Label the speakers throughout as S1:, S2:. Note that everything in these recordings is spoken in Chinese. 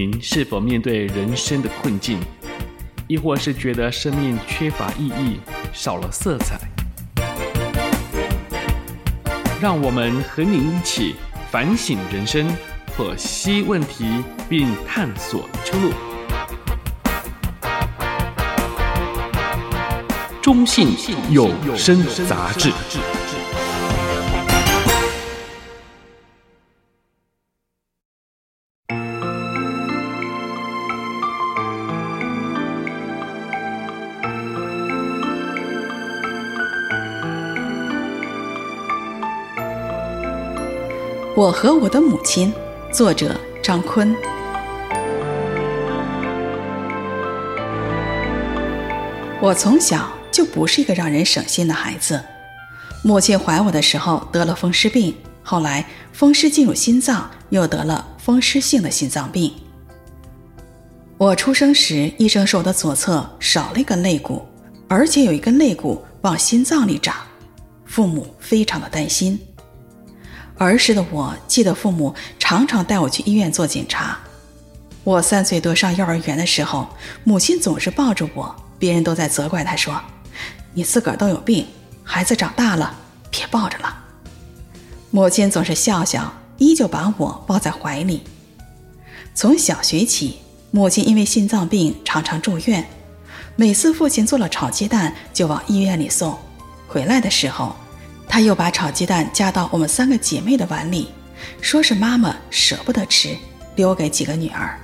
S1: 您是否面对人生的困境，亦或是觉得生命缺乏意义、少了色彩？让我们和您一起反省人生，剖析问题，并探索出路。中信有声杂志。
S2: 我和我的母亲，作者张坤。我从小就不是一个让人省心的孩子。母亲怀我的时候得了风湿病，后来风湿进入心脏，又得了风湿性的心脏病。我出生时，医生说我的左侧少了一根肋骨，而且有一根肋骨往心脏里长，父母非常的担心。儿时的我记得父母常常带我去医院做检查。我三岁多上幼儿园的时候，母亲总是抱着我，别人都在责怪她说：“你自个儿都有病，孩子长大了别抱着了。”母亲总是笑笑，依旧把我抱在怀里。从小学起，母亲因为心脏病常常住院，每次父亲做了炒鸡蛋就往医院里送，回来的时候。他又把炒鸡蛋夹到我们三个姐妹的碗里，说是妈妈舍不得吃，留给几个女儿。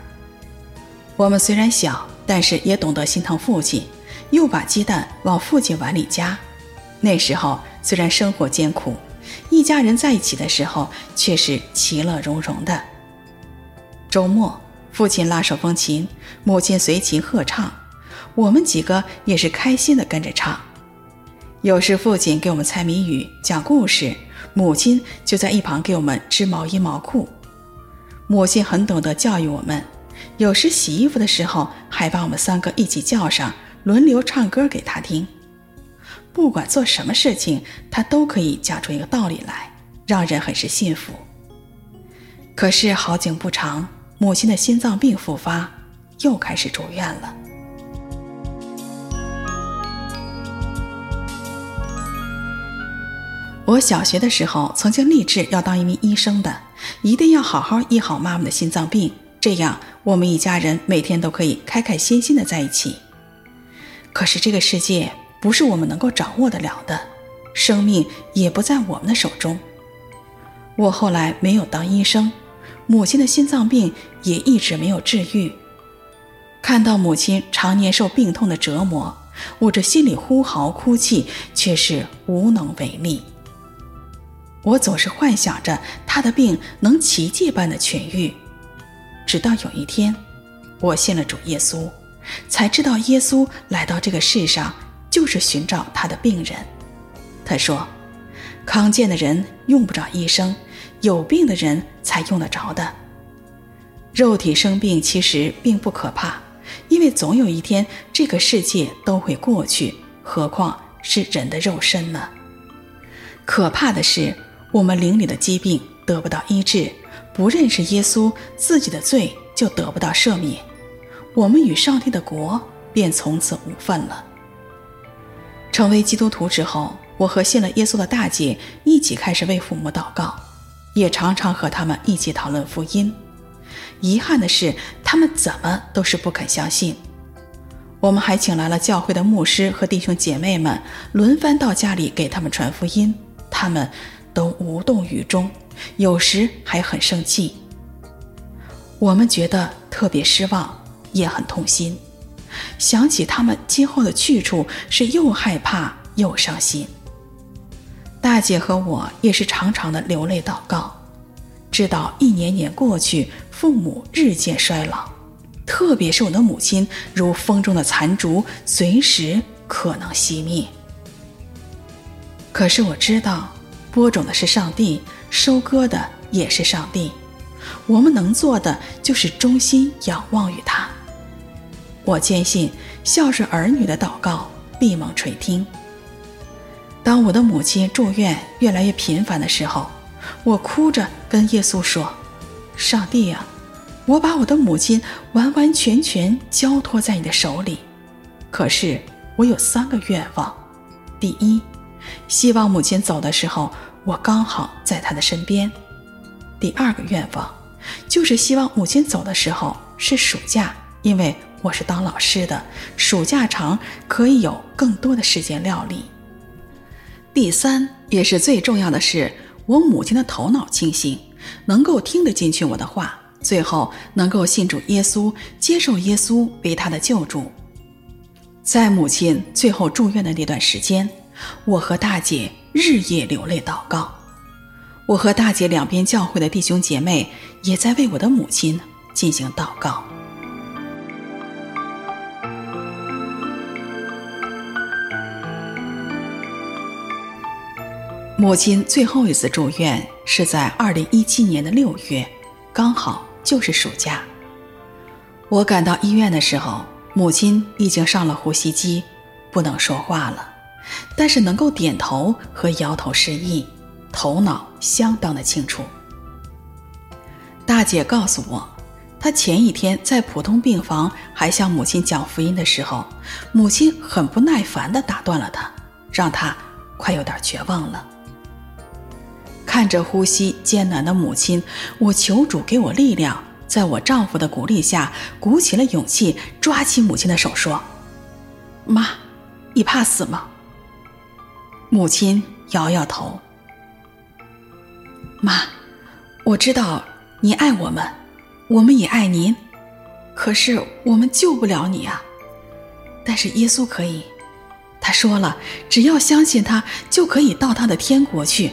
S2: 我们虽然小，但是也懂得心疼父亲，又把鸡蛋往父亲碗里夹。那时候虽然生活艰苦，一家人在一起的时候却是其乐融融的。周末，父亲拉手风琴，母亲随琴合唱，我们几个也是开心的跟着唱。有时父亲给我们猜谜语、讲故事，母亲就在一旁给我们织毛衣、毛裤。母亲很懂得教育我们，有时洗衣服的时候还把我们三个一起叫上，轮流唱歌给她听。不管做什么事情，她都可以讲出一个道理来，让人很是信服。可是好景不长，母亲的心脏病复发，又开始住院了。我小学的时候曾经立志要当一名医生的，一定要好好医好妈妈的心脏病，这样我们一家人每天都可以开开心心的在一起。可是这个世界不是我们能够掌握得了的，生命也不在我们的手中。我后来没有当医生，母亲的心脏病也一直没有治愈。看到母亲常年受病痛的折磨，我这心里呼嚎哭泣，却是无能为力。我总是幻想着他的病能奇迹般的痊愈，直到有一天，我信了主耶稣，才知道耶稣来到这个世上就是寻找他的病人。他说：“康健的人用不着医生，有病的人才用得着的。肉体生病其实并不可怕，因为总有一天这个世界都会过去，何况是人的肉身呢？可怕的是。”我们灵里的疾病得不到医治，不认识耶稣，自己的罪就得不到赦免，我们与上帝的国便从此无分了。成为基督徒之后，我和信了耶稣的大姐一起开始为父母祷告，也常常和他们一起讨论福音。遗憾的是，他们怎么都是不肯相信。我们还请来了教会的牧师和弟兄姐妹们，轮番到家里给他们传福音，他们。都无动于衷，有时还很生气。我们觉得特别失望，也很痛心。想起他们今后的去处，是又害怕又伤心。大姐和我也是常常的流泪祷告，直到一年年过去，父母日渐衰老，特别是我的母亲，如风中的残烛，随时可能熄灭。可是我知道。播种的是上帝，收割的也是上帝。我们能做的就是忠心仰望于他。我坚信孝顺儿女的祷告必蒙垂听。当我的母亲住院越来越频繁的时候，我哭着跟耶稣说：“上帝呀，我把我的母亲完完全全交托在你的手里。可是我有三个愿望：第一，希望母亲走的时候，我刚好在她的身边；第二个愿望，就是希望母亲走的时候是暑假，因为我是当老师的，暑假长可以有更多的时间料理。第三，也是最重要的是，我母亲的头脑清醒，能够听得进去我的话，最后能够信主耶稣，接受耶稣为她的救主。在母亲最后住院的那段时间，我和大姐日夜流泪祷告。我和大姐两边教会的弟兄姐妹也在为我的母亲进行祷告。母亲最后一次住院是在二零一七年的六月，刚好就是暑假。我赶到医院的时候。母亲已经上了呼吸机，不能说话了，但是能够点头和摇头示意，头脑相当的清楚。大姐告诉我，她前一天在普通病房还向母亲讲福音的时候，母亲很不耐烦地打断了她，让她快有点绝望了。看着呼吸艰难的母亲，我求主给我力量。在我丈夫的鼓励下，鼓起了勇气，抓起母亲的手说：“妈，你怕死吗？”母亲摇摇头。妈，我知道你爱我们，我们也爱您，可是我们救不了你啊。但是耶稣可以，他说了，只要相信他，就可以到他的天国去，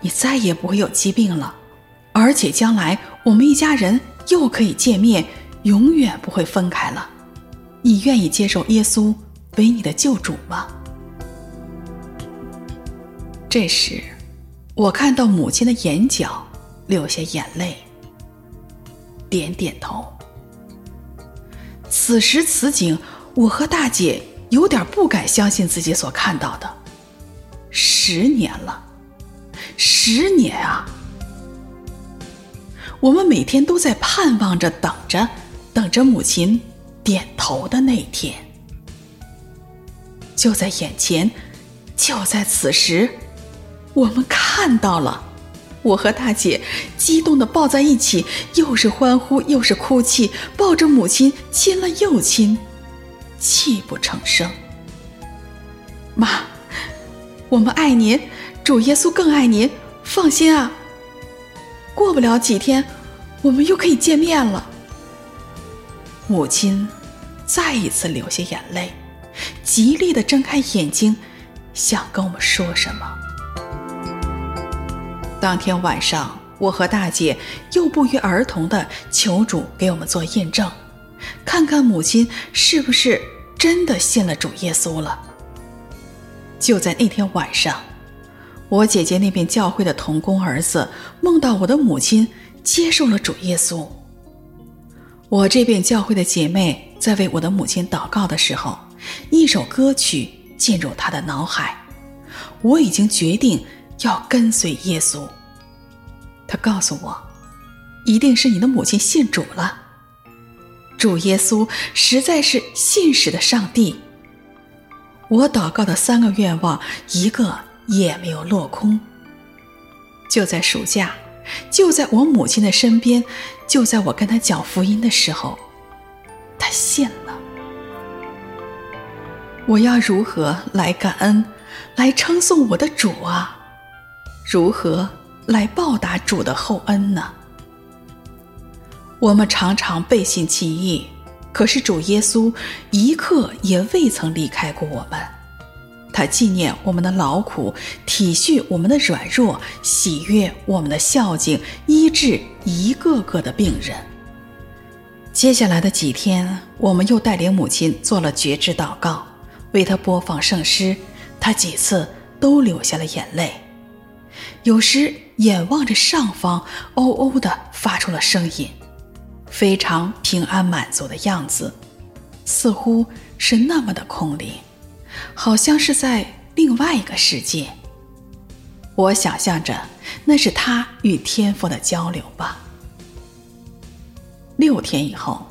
S2: 你再也不会有疾病了。而且将来我们一家人又可以见面，永远不会分开了。你愿意接受耶稣为你的救主吗？这时，我看到母亲的眼角流下眼泪，点点头。此时此景，我和大姐有点不敢相信自己所看到的。十年了，十年啊！我们每天都在盼望着，等着，等着母亲点头的那天。就在眼前，就在此时，我们看到了。我和大姐激动地抱在一起，又是欢呼又是哭泣，抱着母亲亲了又亲，泣不成声。妈，我们爱您，主耶稣更爱您，放心啊。过不了几天，我们又可以见面了。母亲再一次流下眼泪，极力地睁开眼睛，想跟我们说什么。当天晚上，我和大姐又不约而同地求主给我们做印证，看看母亲是不是真的信了主耶稣了。就在那天晚上。我姐姐那边教会的童工儿子梦到我的母亲接受了主耶稣。我这边教会的姐妹在为我的母亲祷告的时候，一首歌曲进入她的脑海。我已经决定要跟随耶稣。他告诉我，一定是你的母亲信主了。主耶稣实在是信使的上帝。我祷告的三个愿望，一个。也没有落空。就在暑假，就在我母亲的身边，就在我跟她讲福音的时候，她信了。我要如何来感恩，来称颂我的主啊？如何来报答主的厚恩呢？我们常常背信弃义，可是主耶稣一刻也未曾离开过我们。他纪念我们的劳苦，体恤我们的软弱，喜悦我们的孝敬，医治一个个的病人。接下来的几天，我们又带领母亲做了觉知祷告，为她播放圣诗，她几次都流下了眼泪，有时眼望着上方，哦哦的发出了声音，非常平安满足的样子，似乎是那么的空灵。好像是在另外一个世界。我想象着那是他与天父的交流吧。六天以后，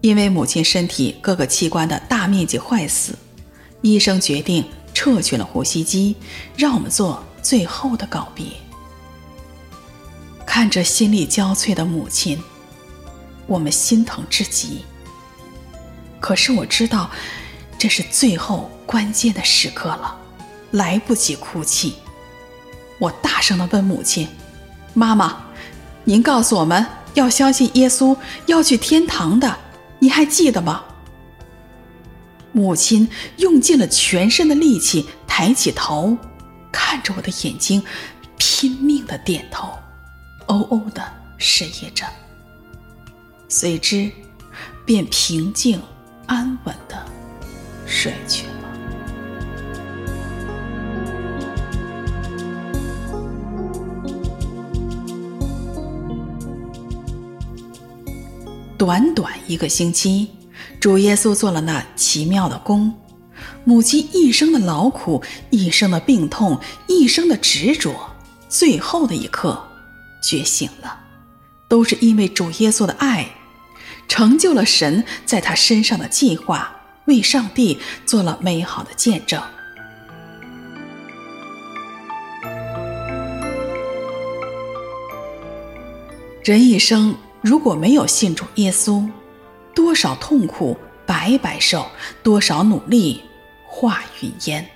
S2: 因为母亲身体各个器官的大面积坏死，医生决定撤去了呼吸机，让我们做最后的告别。看着心力交瘁的母亲，我们心疼至极。可是我知道，这是最后关键的时刻了，来不及哭泣。我大声地问母亲：“妈妈，您告诉我们要相信耶稣，要去天堂的，你还记得吗？”母亲用尽了全身的力气，抬起头，看着我的眼睛，拼命地点头，哦哦地呻吟着，随之便平静安稳地睡去了。短短一个星期，主耶稣做了那奇妙的工。母亲一生的劳苦，一生的病痛，一生的执着，最后的一刻觉醒了，都是因为主耶稣的爱，成就了神在他身上的计划，为上帝做了美好的见证。人一生。如果没有信主耶稣，多少痛苦白白受，多少努力化云烟。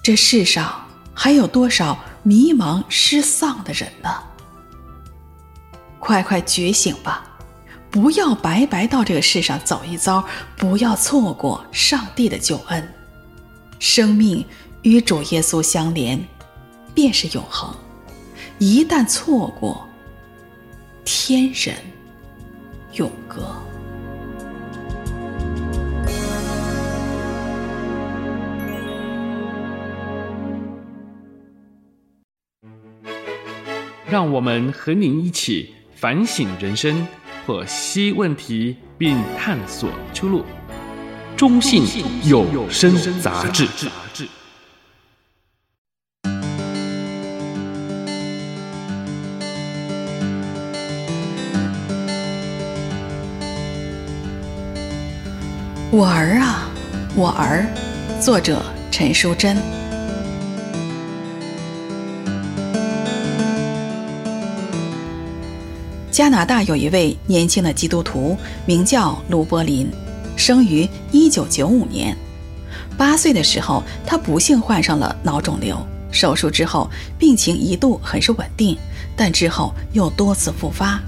S2: 这世上还有多少迷茫失丧的人呢？快快觉醒吧！不要白白到这个世上走一遭，不要错过上帝的救恩。生命与主耶稣相连，便是永恒。一旦错过，天人永隔。
S1: 让我们和您一起反省人生，剖析问题，并探索出路。中信有声杂志。
S2: 我儿啊，我儿，作者陈淑贞。加拿大有一位年轻的基督徒，名叫卢柏林，生于一九九五年。八岁的时候，他不幸患上了脑肿瘤，手术之后，病情一度很是稳定，但之后又多次复发。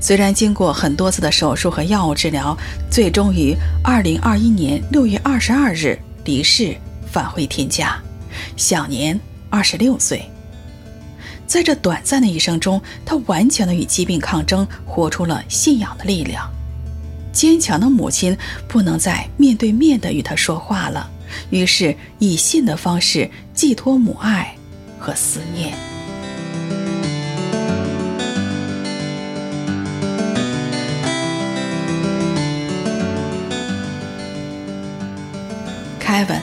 S2: 虽然经过很多次的手术和药物治疗，最终于二零二一年六月二十二日离世，返回天家，享年二十六岁。在这短暂的一生中，他顽强地与疾病抗争，活出了信仰的力量。坚强的母亲不能再面对面地与他说话了，于是以信的方式寄托母爱和思念。凯文，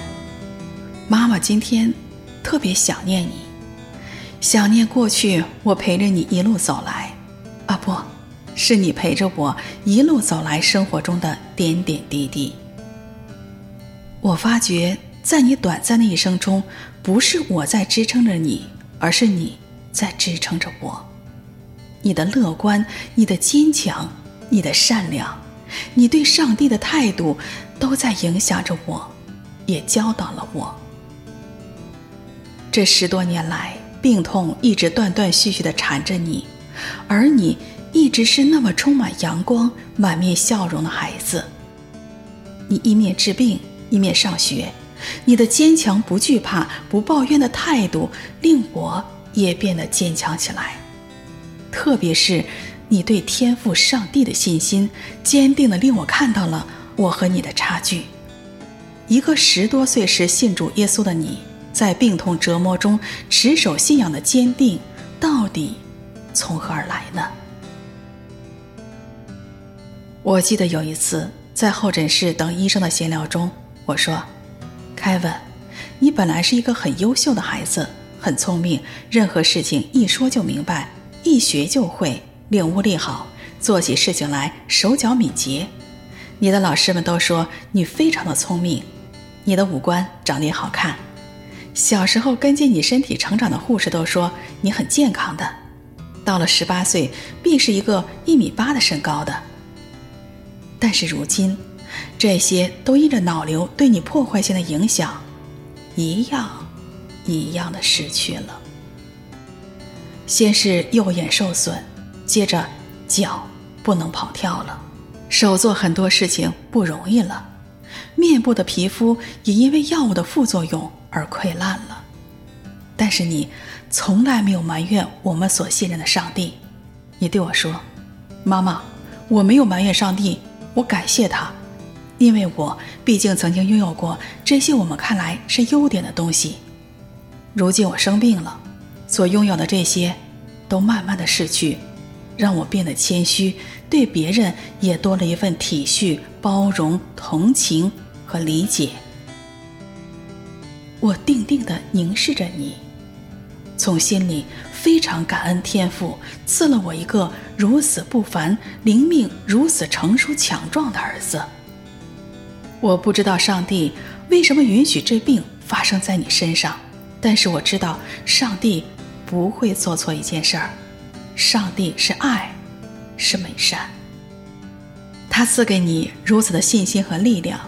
S2: 妈妈今天特别想念你，想念过去我陪着你一路走来，啊不，是你陪着我一路走来生活中的点点滴滴。我发觉在你短暂的一生中，不是我在支撑着你，而是你在支撑着我。你的乐观，你的坚强，你的善良，你对上帝的态度，都在影响着我。也教导了我。这十多年来，病痛一直断断续续地缠着你，而你一直是那么充满阳光、满面笑容的孩子。你一面治病，一面上学，你的坚强、不惧怕、不抱怨的态度，令我也变得坚强起来。特别是你对天赋上帝的信心，坚定地令我看到了我和你的差距。一个十多岁时信主耶稣的你，在病痛折磨中持守信仰的坚定，到底从何而来呢？我记得有一次在候诊室等医生的闲聊中，我说：“凯文，你本来是一个很优秀的孩子，很聪明，任何事情一说就明白，一学就会，领悟力好，做起事情来手脚敏捷。你的老师们都说你非常的聪明，你的五官长得也好看。小时候跟进你身体成长的护士都说你很健康的，到了十八岁必是一个一米八的身高的。但是如今，这些都因着脑瘤对你破坏性的影响，一样一样的失去了。先是右眼受损，接着脚不能跑跳了，手做很多事情不容易了，面部的皮肤也因为药物的副作用。而溃烂了，但是你从来没有埋怨我们所信任的上帝。你对我说：“妈妈，我没有埋怨上帝，我感谢他，因为我毕竟曾经拥有过这些我们看来是优点的东西。如今我生病了，所拥有的这些都慢慢的逝去，让我变得谦虚，对别人也多了一份体恤、包容、同情和理解。”我定定地凝视着你，从心里非常感恩天父赐了我一个如此不凡、灵命如此成熟强壮的儿子。我不知道上帝为什么允许这病发生在你身上，但是我知道上帝不会做错一件事儿。上帝是爱，是美善。他赐给你如此的信心和力量，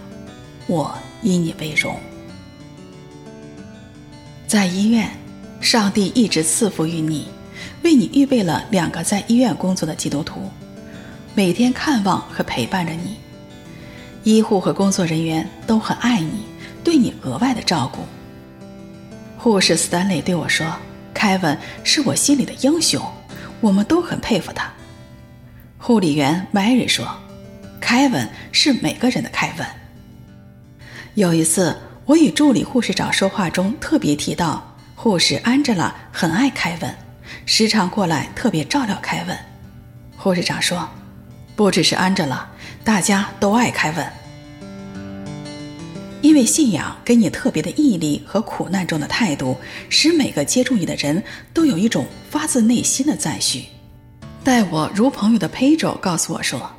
S2: 我以你为荣。在医院，上帝一直赐福于你，为你预备了两个在医院工作的基督徒，每天看望和陪伴着你。医护和工作人员都很爱你，对你额外的照顾。护士斯坦雷对我说：“凯文是我心里的英雄，我们都很佩服他。”护理员迈瑞说：“凯文是每个人的凯文。”有一次。我与助理护士长说话中特别提到，护士安吉拉很爱凯文，时常过来特别照料凯文。护士长说：“不只是安吉拉，大家都爱凯文，因为信仰给你特别的毅力和苦难中的态度，使每个接触你的人都有一种发自内心的赞许。”待我如朋友的 Pedro 告诉我说。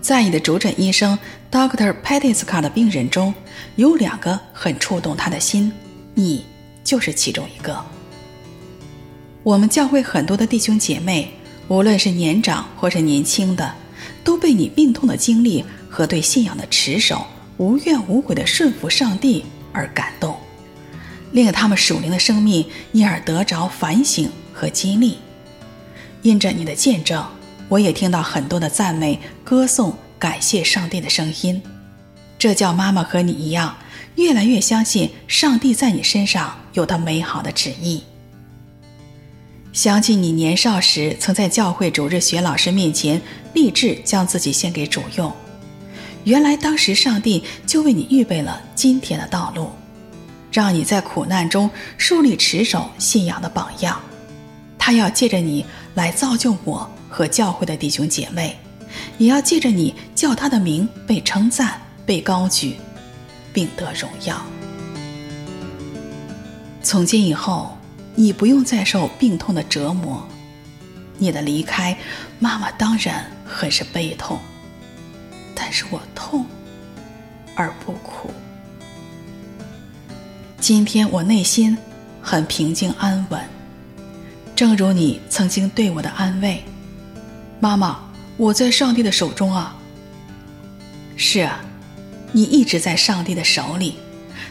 S2: 在你的主诊医生 Doctor Petiska 的病人中，有两个很触动他的心，你就是其中一个。我们教会很多的弟兄姐妹，无论是年长或是年轻的，都被你病痛的经历和对信仰的持守、无怨无悔的顺服上帝而感动，令他们属灵的生命因而得着反省和激励。因着你的见证。我也听到很多的赞美、歌颂、感谢上帝的声音，这叫妈妈和你一样，越来越相信上帝在你身上有他美好的旨意。想起你年少时曾在教会主日学老师面前立志将自己献给主用，原来当时上帝就为你预备了今天的道路，让你在苦难中树立持守信仰的榜样。他要借着你来造就我。和教会的弟兄姐妹，也要借着你叫他的名被称赞、被高举，并得荣耀。从今以后，你不用再受病痛的折磨。你的离开，妈妈当然很是悲痛，但是我痛而不苦。今天我内心很平静安稳，正如你曾经对我的安慰。妈妈，我在上帝的手中啊。是啊，你一直在上帝的手里。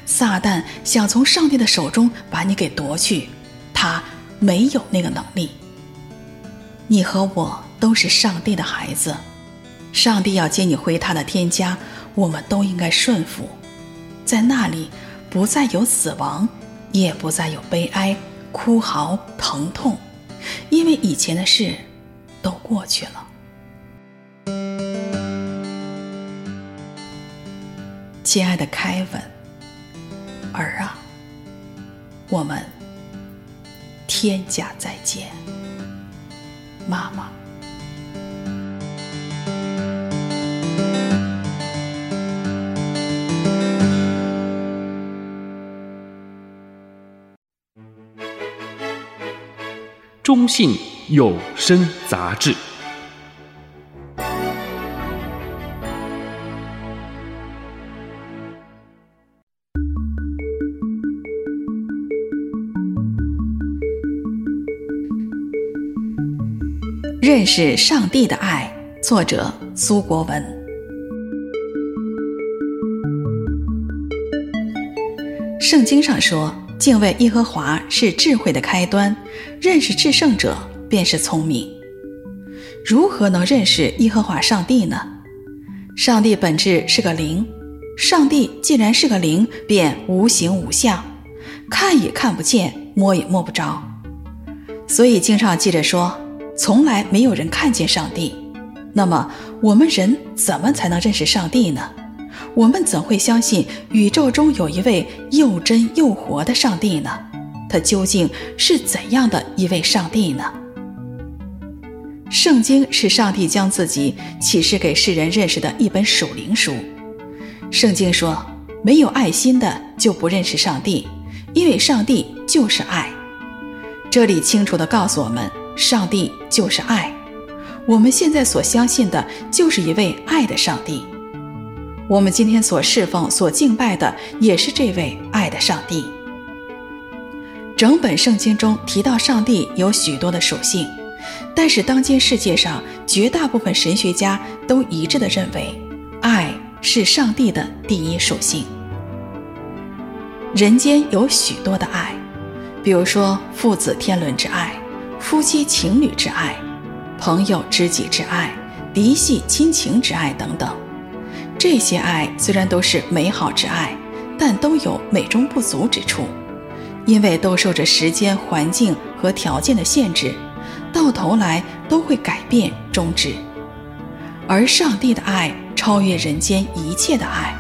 S2: 撒旦想从上帝的手中把你给夺去，他没有那个能力。你和我都是上帝的孩子，上帝要接你回他的天家，我们都应该顺服。在那里，不再有死亡，也不再有悲哀、哭嚎、疼痛，因为以前的事。都过去了，亲爱的凯文，儿啊，我们天家再见，妈妈。
S1: 中信有声杂志。
S2: 认识上帝的爱，作者苏国文。圣经上说，敬畏耶和华是智慧的开端，认识至圣者便是聪明。如何能认识耶和华上帝呢？上帝本质是个灵，上帝既然是个灵，便无形无相，看也看不见，摸也摸不着。所以经上记着说，从来没有人看见上帝。那么我们人怎么才能认识上帝呢？我们怎会相信宇宙中有一位又真又活的上帝呢？他究竟是怎样的一位上帝呢？圣经是上帝将自己启示给世人认识的一本属灵书。圣经说：“没有爱心的就不认识上帝，因为上帝就是爱。”这里清楚地告诉我们，上帝就是爱。我们现在所相信的就是一位爱的上帝。我们今天所侍奉、所敬拜的，也是这位爱的上帝。整本圣经中提到上帝有许多的属性，但是当今世界上绝大部分神学家都一致的认为，爱是上帝的第一属性。人间有许多的爱，比如说父子天伦之爱、夫妻情侣之爱、朋友知己之爱、嫡系亲情之爱等等。这些爱虽然都是美好之爱，但都有美中不足之处，因为都受着时间、环境和条件的限制，到头来都会改变终止。而上帝的爱超越人间一切的爱，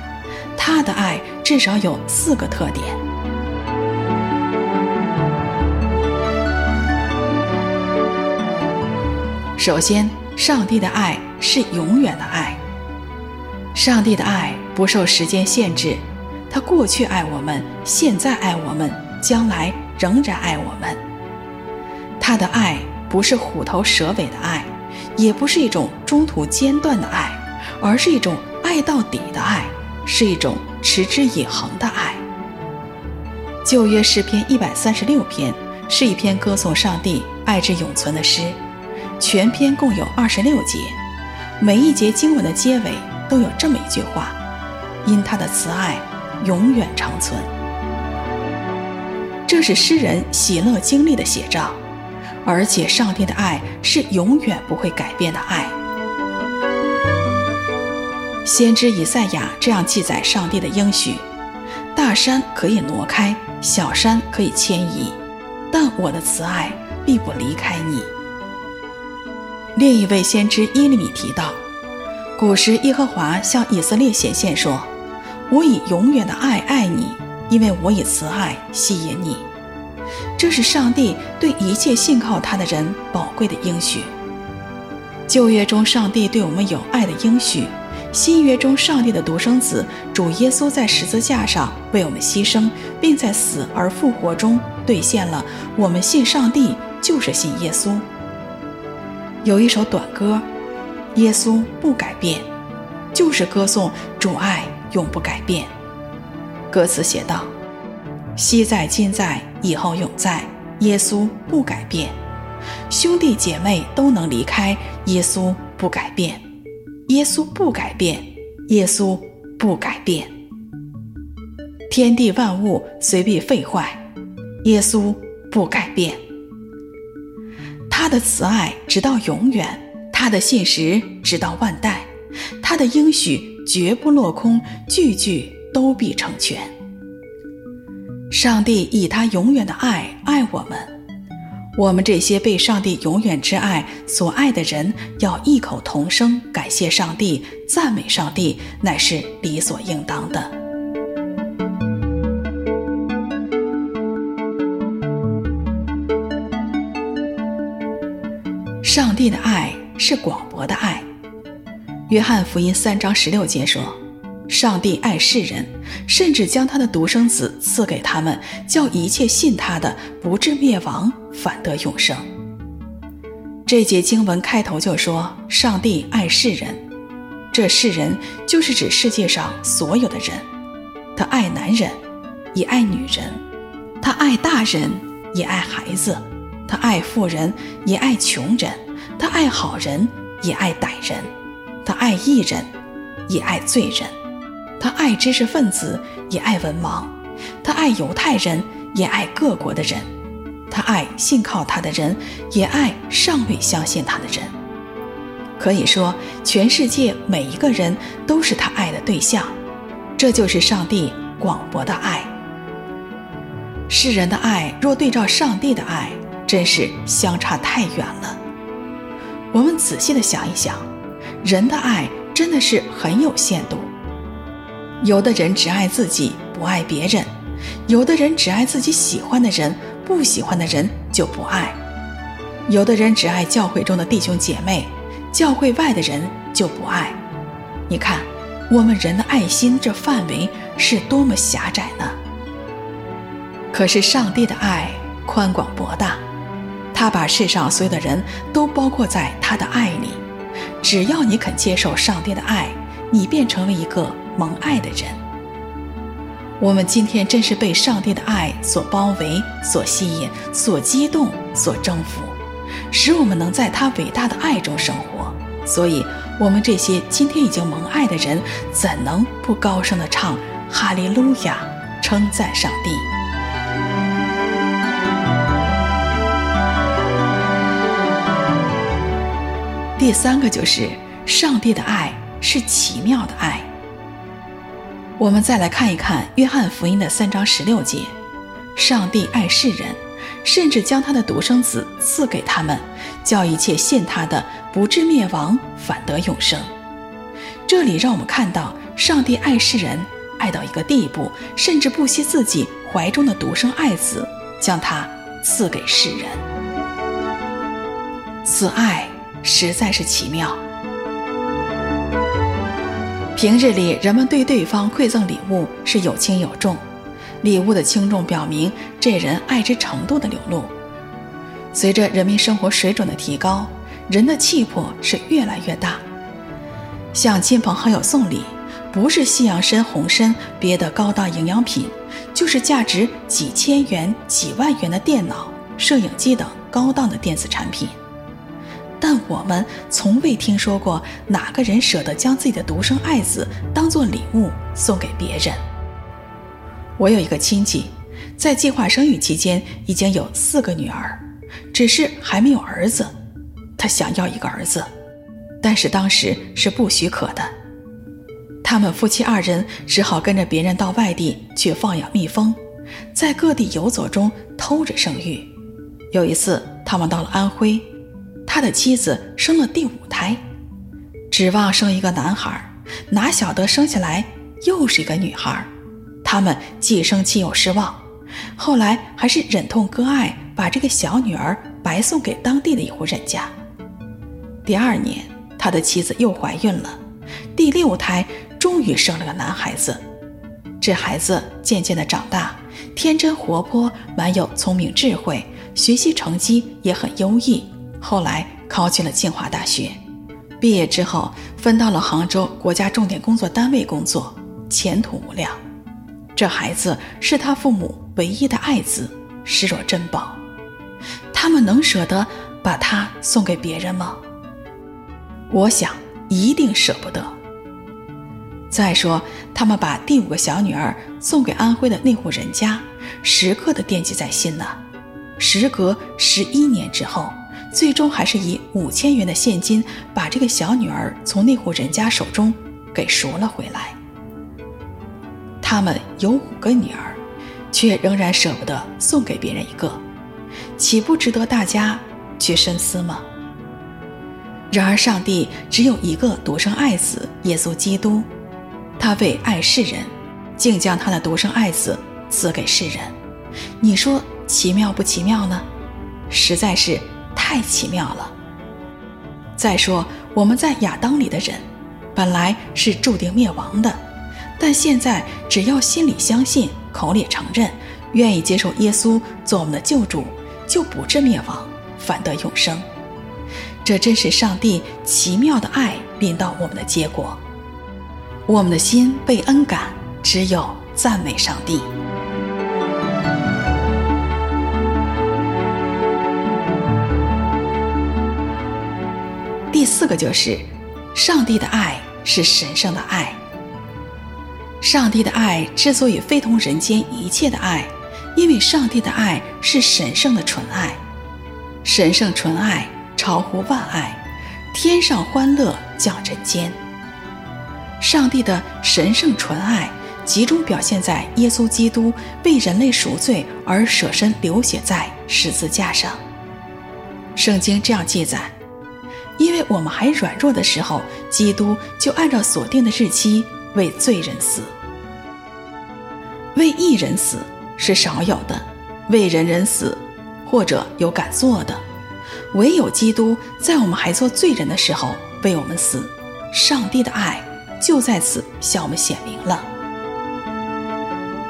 S2: 他的爱至少有四个特点。首先，上帝的爱是永远的爱。上帝的爱不受时间限制，他过去爱我们，现在爱我们，将来仍然爱我们。他的爱不是虎头蛇尾的爱，也不是一种中途间断的爱，而是一种爱到底的爱，是一种持之以恒的爱。旧约诗篇一百三十六篇是一篇歌颂上帝爱之永存的诗，全篇共有二十六节，每一节经文的结尾。都有这么一句话：“因他的慈爱永远长存。”这是诗人喜乐经历的写照，而且上帝的爱是永远不会改变的爱。先知以赛亚这样记载上帝的应许：“大山可以挪开，小山可以迁移，但我的慈爱必不离开你。”另一位先知耶利米提到。古时，耶和华向以色列显现说：“我以永远的爱爱你，因为我以慈爱吸引你。”这是上帝对一切信靠他的人宝贵的应许。旧约中，上帝对我们有爱的应许；新约中，上帝的独生子主耶稣在十字架上为我们牺牲，并在死而复活中兑现了我们信上帝就是信耶稣。有一首短歌。耶稣不改变，就是歌颂主爱永不改变。歌词写道：“昔在今在以后永在，耶稣不改变。兄弟姐妹都能离开，耶稣不改变。耶稣不改变，耶稣不改变。天地万物虽必废坏，耶稣不改变。他的慈爱直到永远。”他的信实直到万代，他的应许绝不落空，句句都必成全。上帝以他永远的爱爱我们，我们这些被上帝永远之爱所爱的人，要异口同声感谢上帝、赞美上帝，乃是理所应当的。上帝的爱。是广博的爱。约翰福音三章十六节说：“上帝爱世人，甚至将他的独生子赐给他们，叫一切信他的不至灭亡，反得永生。”这节经文开头就说：“上帝爱世人。”这世人就是指世界上所有的人。他爱男人，也爱女人；他爱大人，也爱孩子；他爱富人，也爱穷人。他爱好人，也爱歹人；他爱义人，也爱罪人；他爱知识分子，也爱文盲；他爱犹太人，也爱各国的人；他爱信靠他的人，也爱尚未相信他的人。可以说，全世界每一个人都是他爱的对象。这就是上帝广博的爱。世人的爱若对照上帝的爱，真是相差太远了。我们仔细的想一想，人的爱真的是很有限度。有的人只爱自己，不爱别人；有的人只爱自己喜欢的人，不喜欢的人就不爱；有的人只爱教会中的弟兄姐妹，教会外的人就不爱。你看，我们人的爱心这范围是多么狭窄呢？可是上帝的爱宽广博大，他把世上所有的人都包括在他的爱里。只要你肯接受上帝的爱，你便成为一个蒙爱的人。我们今天真是被上帝的爱所包围、所吸引、所激动、所征服，使我们能在他伟大的爱中生活。所以，我们这些今天已经蒙爱的人，怎能不高声地唱哈利路亚，称赞上帝？第三个就是上帝的爱是奇妙的爱。我们再来看一看约翰福音的三章十六节：上帝爱世人，甚至将他的独生子赐给他们，叫一切信他的不至灭亡，反得永生。这里让我们看到上帝爱世人，爱到一个地步，甚至不惜自己怀中的独生爱子，将他赐给世人。此爱。实在是奇妙。平日里，人们对对方馈赠礼物是有轻有重，礼物的轻重表明这人爱之程度的流露。随着人民生活水准的提高，人的气魄是越来越大。向亲朋好友送礼，不是西洋参、红参别的高档营养品，就是价值几千元、几万元的电脑、摄影机等高档的电子产品。但我们从未听说过哪个人舍得将自己的独生爱子当做礼物送给别人。我有一个亲戚，在计划生育期间已经有四个女儿，只是还没有儿子。他想要一个儿子，但是当时是不许可的。他们夫妻二人只好跟着别人到外地去放养蜜蜂，在各地游走中偷着生育。有一次，他们到了安徽。他的妻子生了第五胎，指望生一个男孩，哪晓得生下来又是一个女孩。他们既生气又失望，后来还是忍痛割爱，把这个小女儿白送给当地的一户人家。第二年，他的妻子又怀孕了，第六胎终于生了个男孩子。这孩子渐渐的长大，天真活泼，蛮有聪明智慧，学习成绩也很优异。后来考取了清华大学，毕业之后分到了杭州国家重点工作单位工作，前途无量。这孩子是他父母唯一的爱子，视若珍宝。他们能舍得把他送给别人吗？我想一定舍不得。再说，他们把第五个小女儿送给安徽的那户人家，时刻的惦记在心呢。时隔十一年之后。最终还是以五千元的现金把这个小女儿从那户人家手中给赎了回来。他们有五个女儿，却仍然舍不得送给别人一个，岂不值得大家去深思吗？然而，上帝只有一个独生爱子耶稣基督，他为爱世人，竟将他的独生爱子赐给世人。你说奇妙不奇妙呢？实在是。太奇妙了。再说，我们在亚当里的人，本来是注定灭亡的，但现在只要心里相信，口里承认，愿意接受耶稣做我们的救主，就不致灭亡，反得永生。这真是上帝奇妙的爱临到我们的结果。我们的心被恩感，只有赞美上帝。四个就是，上帝的爱是神圣的爱。上帝的爱之所以非同人间一切的爱，因为上帝的爱是神圣的纯爱，神圣纯爱超乎万爱，天上欢乐降人间。上帝的神圣纯爱集中表现在耶稣基督为人类赎罪而舍身流血在十字架上。圣经这样记载：因为我们还软弱的时候，基督就按照所定的日期。为罪人死，为一人死是少有的；为人人死，或者有敢做的，唯有基督在我们还做罪人的时候为我们死。上帝的爱就在此向我们显明了。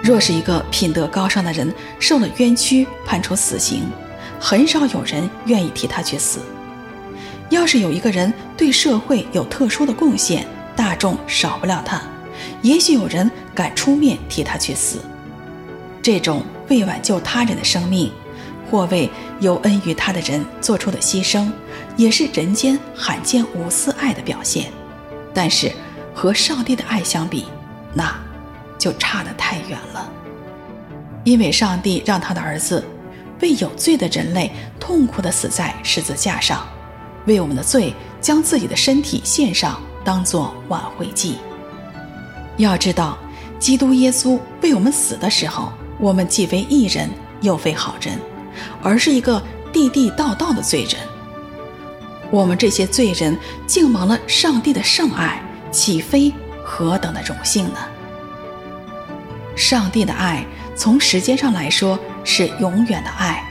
S2: 若是一个品德高尚的人受了冤屈，判处死刑，很少有人愿意替他去死；要是有一个人对社会有特殊的贡献，大众少不了他。也许有人敢出面替他去死，这种为挽救他人的生命，或为有恩于他的人做出的牺牲，也是人间罕见无私爱的表现。但是和上帝的爱相比，那就差得太远了。因为上帝让他的儿子为有罪的人类痛苦地死在十字架上，为我们的罪将自己的身体献上，当作挽回祭。要知道，基督耶稣为我们死的时候，我们既非义人，又非好人，而是一个地地道道的罪人。我们这些罪人竟蒙了上帝的圣爱，岂非何等的荣幸呢？上帝的爱从时间上来说是永远的爱，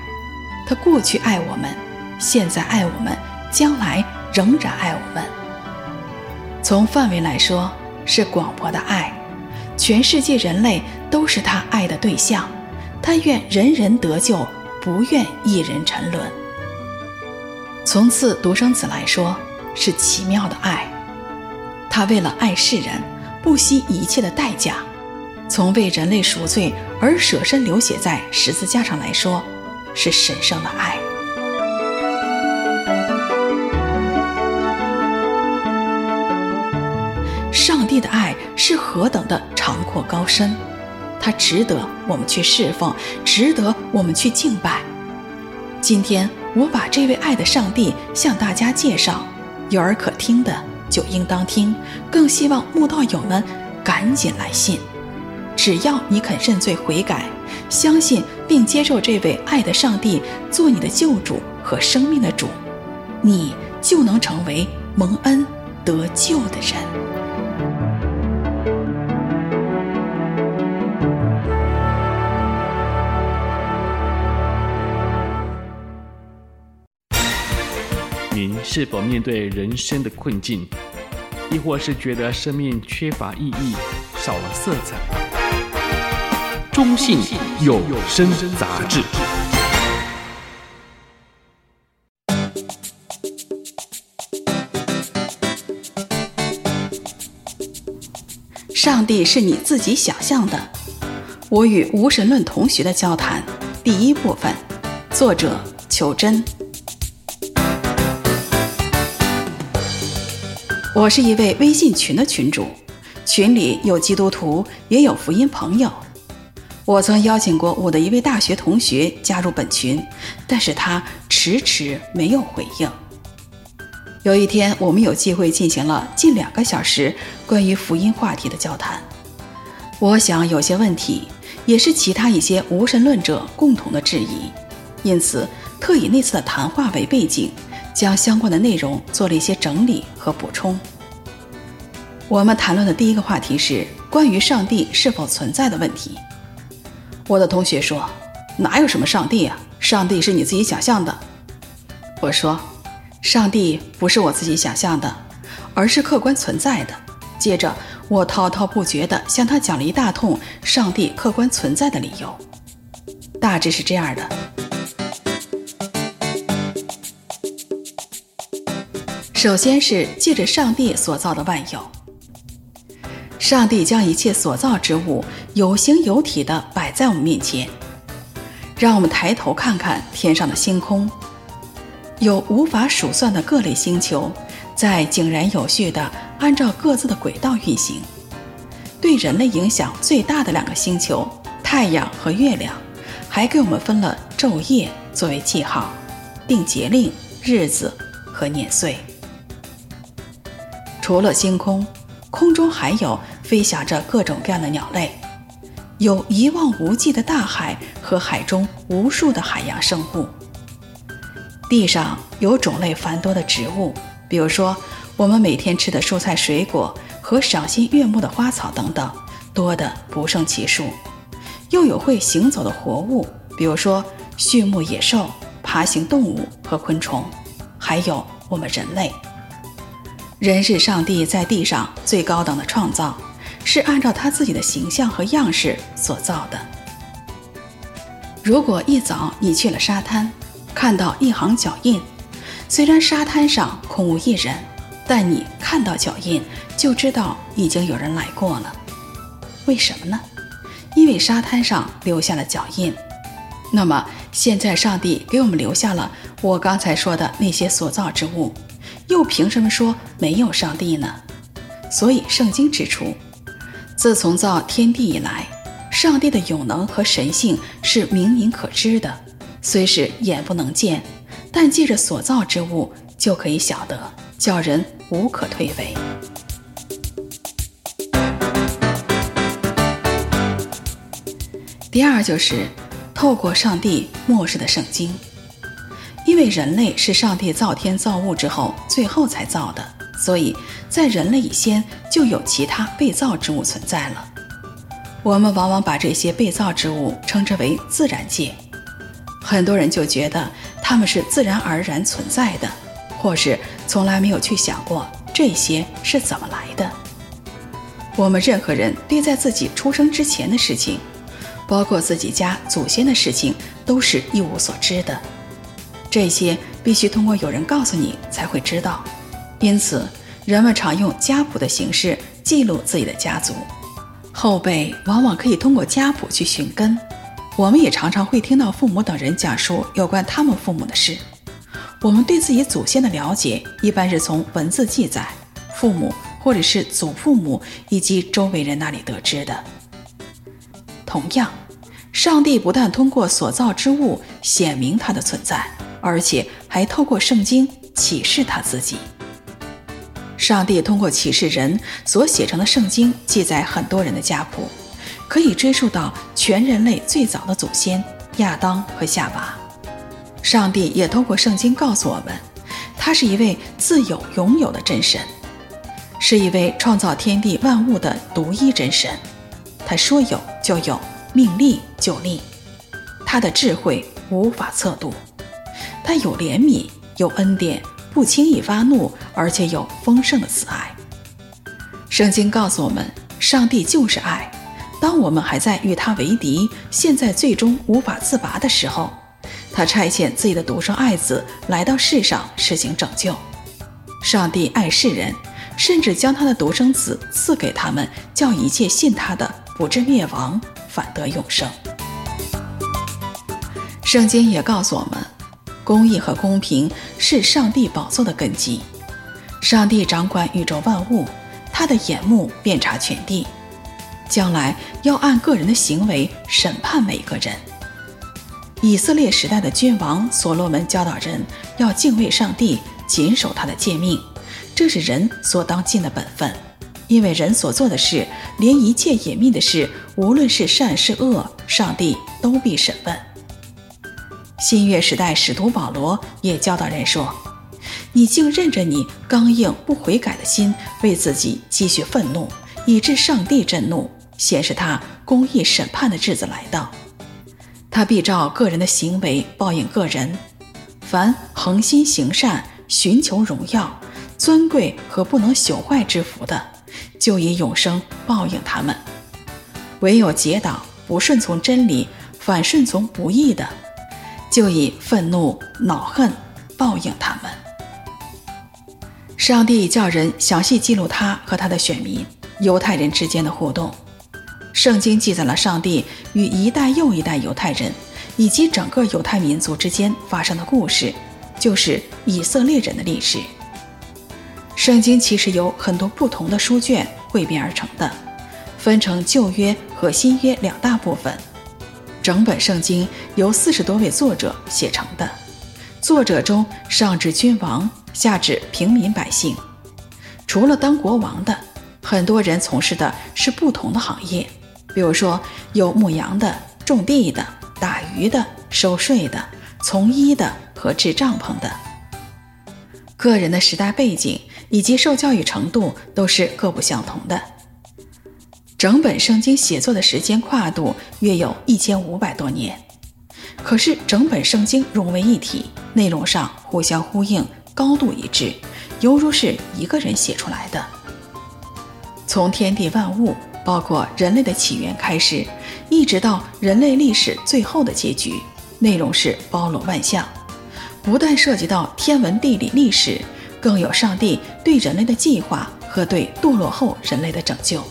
S2: 他过去爱我们，现在爱我们，将来仍然爱我们。从范围来说，是广博的爱，全世界人类都是他爱的对象，他愿人人得救，不愿一人沉沦。从赐独生子来说，是奇妙的爱，他为了爱世人，不惜一切的代价；从为人类赎罪而舍身流血在十字架上来说，是神圣的爱。帝的爱是何等的长阔高深，它值得我们去侍奉，值得我们去敬拜。今天我把这位爱的上帝向大家介绍，有耳可听的就应当听，更希望慕道友们赶紧来信。只要你肯认罪悔改，相信并接受这位爱的上帝做你的救主和生命的主，你就能成为蒙恩得救的人。
S1: 您是否面对人生的困境，亦或是觉得生命缺乏意义、少了色彩？中信有声杂志。
S2: 上帝是你自己想象的。我与无神论同学的交谈，第一部分，作者求真。我是一位微信群的群主，群里有基督徒，也有福音朋友。我曾邀请过我的一位大学同学加入本群，但是他迟迟没有回应。有一天，我们有机会进行了近两个小时关于福音话题的交谈。我想有些问题也是其他一些无神论者共同的质疑，因此特以那次的谈话为背景。将相关的内容做了一些整理和补充。我们谈论的第一个话题是关于上帝是否存在的问题。我的同学说：“哪有什么上帝啊？上帝是你自己想象的。”我说：“上帝不是我自己想象的，而是客观存在的。”接着，我滔滔不绝地向他讲了一大通上帝客观存在的理由，大致是这样的。首先是借着上帝所造的万有，上帝将一切所造之物有形有体地摆在我们面前，让我们抬头看看天上的星空，有无法数算的各类星球，在井然有序地按照各自的轨道运行。对人类影响最大的两个星球——太阳和月亮，还给我们分了昼夜作为记号，定节令、日子和年岁。除了星空，空中还有飞翔着各种各样的鸟类，有一望无际的大海和海中无数的海洋生物。地上有种类繁多的植物，比如说我们每天吃的蔬菜水果。和赏心悦目的花草等等，多得不胜其数。又有会行走的活物，比如说畜牧野兽、爬行动物和昆虫，还有我们人类。人是上帝在地上最高等的创造，是按照他自己的形象和样式所造的。如果一早你去了沙滩，看到一行脚印，虽然沙滩上空无一人，但你看到脚印，就知道已经有人来过了，为什么呢？因为沙滩上留下了脚印。那么现在上帝给我们留下了我刚才说的那些所造之物，又凭什么说没有上帝呢？所以圣经指出，自从造天地以来，上帝的永能和神性是明明可知的，虽是眼不能见，但借着所造之物就可以晓得，叫人无可推诿。第二就是透过上帝默示的圣经，因为人类是上帝造天造物之后最后才造的，所以在人类以先就有其他被造之物存在了。我们往往把这些被造之物称之为自然界，很多人就觉得他们是自然而然存在的，或是从来没有去想过这些是怎么来的。我们任何人对在自己出生之前的事情，包括自己家祖先的事情，都是一无所知的。这些必须通过有人告诉你才会知道。因此，人们常用家谱的形式记录自己的家族。后辈往往可以通过家谱去寻根。我们也常常会听到父母等人讲述有关他们父母的事。我们对自己祖先的了解，一般是从文字记载、父母或者是祖父母以及周围人那里得知的。同样，上帝不但通过所造之物显明他的存在，而且还透过圣经启示他自己。上帝通过启示人所写成的圣经，记载很多人的家谱，可以追溯到全人类最早的祖先亚当和夏娃。上帝也通过圣经告诉我们，他是一位自有永有的真神，是一位创造天地万物的独一真神。他说有就有，命立就立，他的智慧无法测度，他有怜悯，有恩典，不轻易发怒，而且有丰盛的慈爱。圣经告诉我们，上帝就是爱。当我们还在与他为敌，现在最终无法自拔的时候，他差遣自己的独生爱子来到世上实行拯救。上帝爱世人，甚至将他的独生子赐给他们，叫一切信他的。不至灭亡，反得永生。圣经也告诉我们，公义和公平是上帝宝座的根基。上帝掌管宇宙万物，他的眼目遍察全地，将来要按个人的行为审判每个人。以色列时代的君王所罗门教导人要敬畏上帝，谨守他的诫命，这是人所当尽的本分。因为人所做的事，连一切隐秘的事，无论是善是恶，上帝都必审问。新约时代使徒保罗也教导人说：“你竟任着你刚硬不悔改的心，为自己积蓄愤怒，以致上帝震怒，显示他公义审判的日子来到。他必照个人的行为报应个人。凡恒心行善、寻求荣耀、尊贵和不能朽坏之福的。”就以永生报应他们，唯有结党不顺从真理，反顺从不义的，就以愤怒恼恨报应他们。上帝叫人详细记录他和他的选民犹太人之间的互动。圣经记载了上帝与一代又一代犹太人以及整个犹太民族之间发生的故事，就是以色列人的历史。圣经其实由很多不同的书卷汇编而成的，分成旧约和新约两大部分。整本圣经由四十多位作者写成的，作者中上至君王，下至平民百姓。除了当国王的，很多人从事的是不同的行业，比如说有牧羊的、种地的、打鱼的、收税的、从医的和制帐篷的。个人的时代背景以及受教育程度都是各不相同的。整本圣经写作的时间跨度约有一千五百多年，可是整本圣经融为一体，内容上互相呼应，高度一致，犹如是一个人写出来的。从天地万物，包括人类的起源开始，一直到人类历史最后的结局，内容是包罗万象。不但涉及到天文地理历史，更有上帝对人类的计划和对堕落后人类的拯救，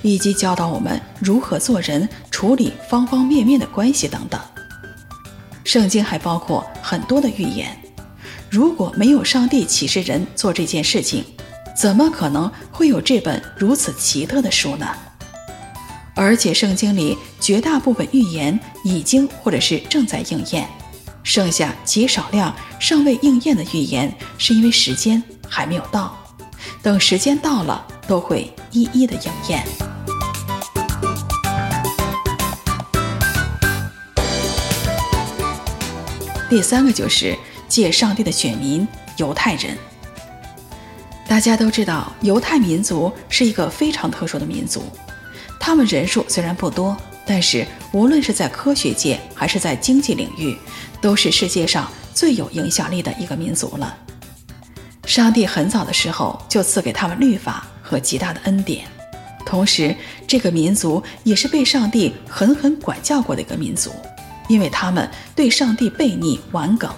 S2: 以及教导我们如何做人、处理方方面面的关系等等。圣经还包括很多的预言。如果没有上帝启示人做这件事情，怎么可能会有这本如此奇特的书呢？而且圣经里绝大部分预言已经或者是正在应验。剩下极少量尚未应验的预言，是因为时间还没有到。等时间到了，都会一一的应验。第三个就是借上帝的选民犹太人。大家都知道，犹太民族是一个非常特殊的民族，他们人数虽然不多。但是，无论是在科学界还是在经济领域，都是世界上最有影响力的一个民族了。上帝很早的时候就赐给他们律法和极大的恩典，同时，这个民族也是被上帝狠狠管教过的一个民族，因为他们对上帝悖逆顽梗，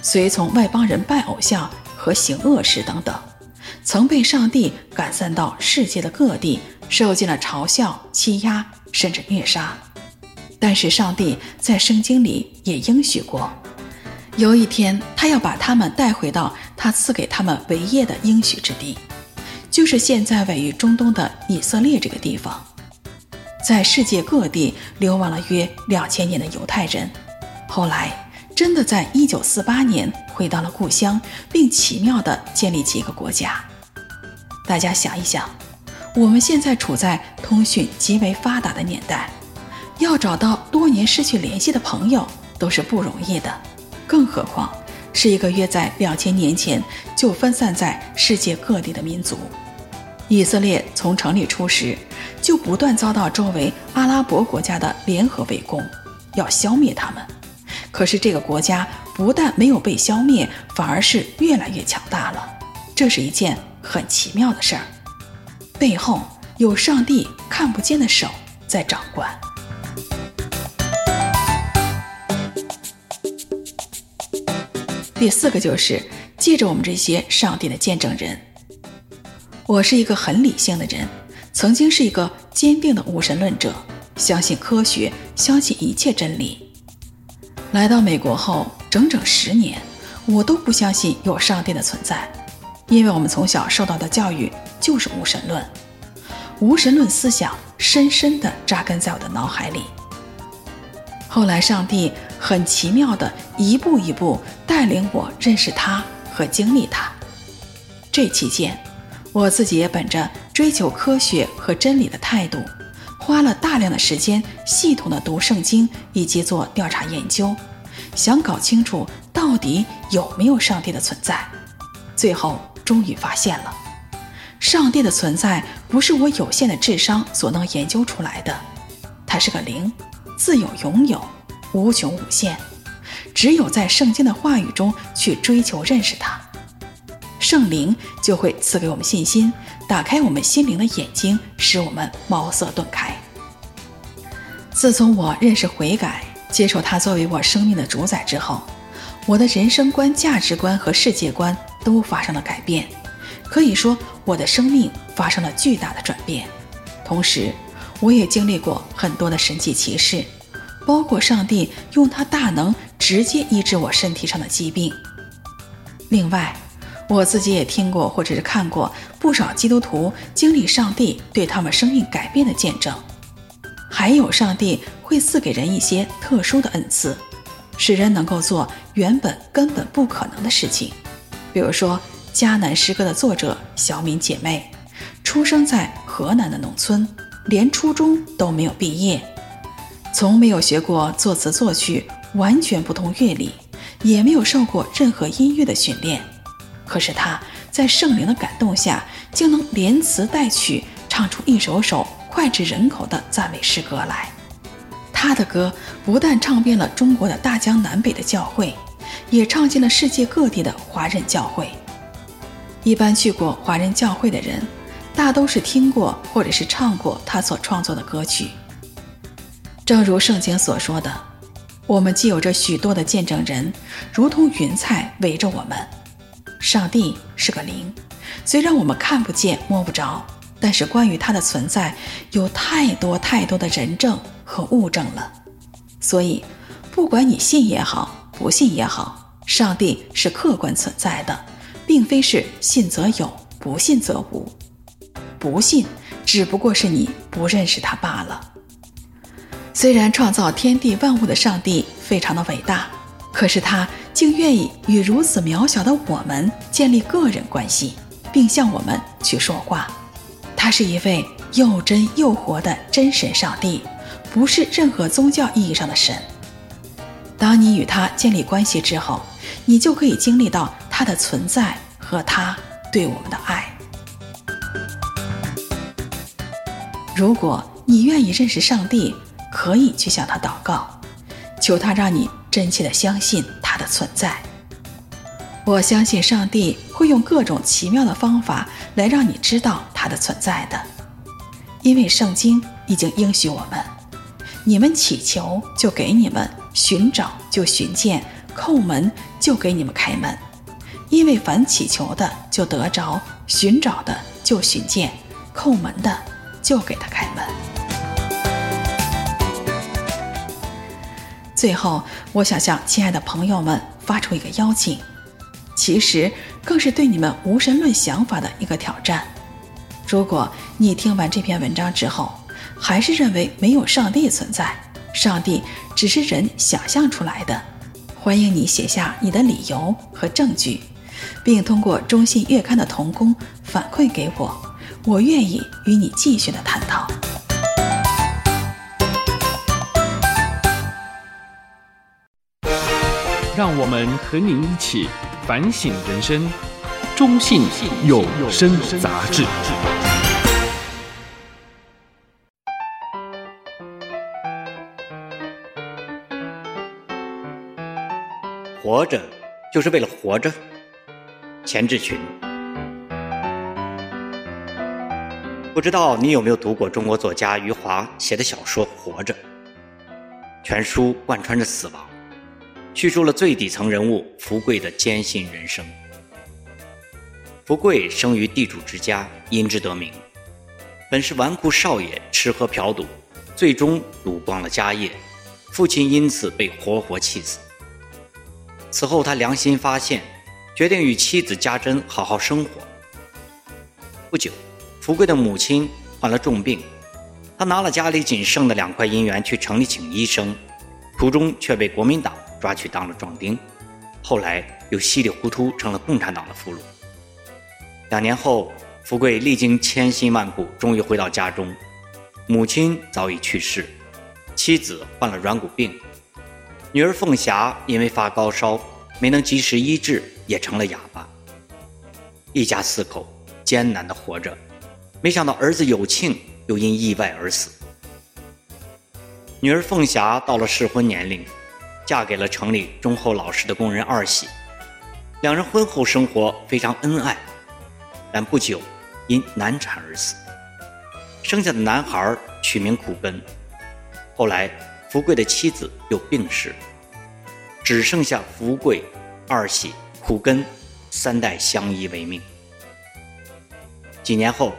S2: 随从外邦人拜偶像和行恶事等等，曾被上帝赶散到世界的各地，受尽了嘲笑、欺压。甚至虐杀，但是上帝在圣经里也应许过，有一天他要把他们带回到他赐给他们为业的应许之地，就是现在位于中东的以色列这个地方。在世界各地流亡了约两千年的犹太人，后来真的在一九四八年回到了故乡，并奇妙地建立起一个国家。大家想一想。我们现在处在通讯极为发达的年代，要找到多年失去联系的朋友都是不容易的，更何况是一个约在两千年前就分散在世界各地的民族。以色列从成立初时就不断遭到周围阿拉伯国家的联合围攻，要消灭他们。可是这个国家不但没有被消灭，反而是越来越强大了。这是一件很奇妙的事儿。背后有上帝看不见的手在掌管。第四个就是借着我们这些上帝的见证人。我是一个很理性的人，曾经是一个坚定的无神论者，相信科学，相信一切真理。来到美国后，整整十年，我都不相信有上帝的存在。因为我们从小受到的教育就是无神论，无神论思想深深地扎根在我的脑海里。后来，上帝很奇妙地一步一步带领我认识他和经历他。这期间，我自己也本着追求科学和真理的态度，花了大量的时间系统地读圣经以及做调查研究，想搞清楚到底有没有上帝的存在。最后。终于发现了，上帝的存在不是我有限的智商所能研究出来的，它是个灵，自有永有，无穷无限。只有在圣经的话语中去追求认识它，圣灵就会赐给我们信心，打开我们心灵的眼睛，使我们茅塞顿开。自从我认识悔改，接受他作为我生命的主宰之后，我的人生观、价值观和世界观都发生了改变，可以说我的生命发生了巨大的转变。同时，我也经历过很多的神迹奇事，包括上帝用他大能直接医治我身体上的疾病。另外，我自己也听过或者是看过不少基督徒经历上帝对他们生命改变的见证，还有上帝会赐给人一些特殊的恩赐，使人能够做原本根本不可能的事情。比如说，迦南诗歌的作者小敏姐妹，出生在河南的农村，连初中都没有毕业，从没有学过作词作曲，完全不通乐理，也没有受过任何音乐的训练。可是他在圣灵的感动下，竟能连词带曲唱出一首首脍炙人口的赞美诗歌来。他的歌不但唱遍了中国的大江南北的教会，也唱进了世界各地的华人教会。一般去过华人教会的人，大都是听过或者是唱过他所创作的歌曲。正如圣经所说的：“我们既有着许多的见证人，如同云彩围着我们。”上帝是个灵，虽然我们看不见摸不着，但是关于他的存在，有太多太多的人证和物证了。所以，不管你信也好，不信也好，上帝是客观存在的，并非是信则有，不信则无。不信只不过是你不认识他罢了。虽然创造天地万物的上帝非常的伟大，可是他。竟愿意与如此渺小的我们建立个人关系，并向我们去说话。他是一位又真又活的真神上帝，不是任何宗教意义上的神。当你与他建立关系之后，你就可以经历到他的存在和他对我们的爱。如果你愿意认识上帝，可以去向他祷告，求他让你真切的相信。他的存在，我相信上帝会用各种奇妙的方法来让你知道他的存在的，因为圣经已经应许我们：你们祈求就给你们，寻找就寻见，叩门就给你们开门。因为凡祈求的就得着，寻找的就寻见，叩门的就给他开门。最后，我想向亲爱的朋友们发出一个邀请，其实更是对你们无神论想法的一个挑战。如果你听完这篇文章之后，还是认为没有上帝存在，上帝只是人想象出来的，欢迎你写下你的理由和证据，并通过中信月刊的同工反馈给我，我愿意与你继续的探讨。
S1: 让我们和你一起反省人生。中信有声杂志。
S3: 活着就是为了活着。钱志群，不知道你有没有读过中国作家余华写的小说《活着》？全书贯穿着死亡。叙述了最底层人物福贵的艰辛人生。福贵生于地主之家，因之得名。本是纨绔少爷，吃喝嫖赌，最终赌光了家业，父亲因此被活活气死。此后他良心发现，决定与妻子家珍好好生活。不久，福贵的母亲患了重病，他拿了家里仅剩的两块银元去城里请医生，途中却被国民党。抓去当了壮丁，后来又稀里糊涂成了共产党的俘虏。两年后，福贵历经千辛万苦，终于回到家中，母亲早已去世，妻子患了软骨病，女儿凤霞因为发高烧没能及时医治，也成了哑巴。一家四口艰难地活着，没想到儿子有庆又因意外而死。女儿凤霞到了适婚年龄。嫁给了城里忠厚老实的工人二喜，两人婚后生活非常恩爱，但不久因难产而死。生下的男孩取名苦根。后来福贵的妻子又病逝，只剩下福贵、二喜、苦根三代相依为命。几年后，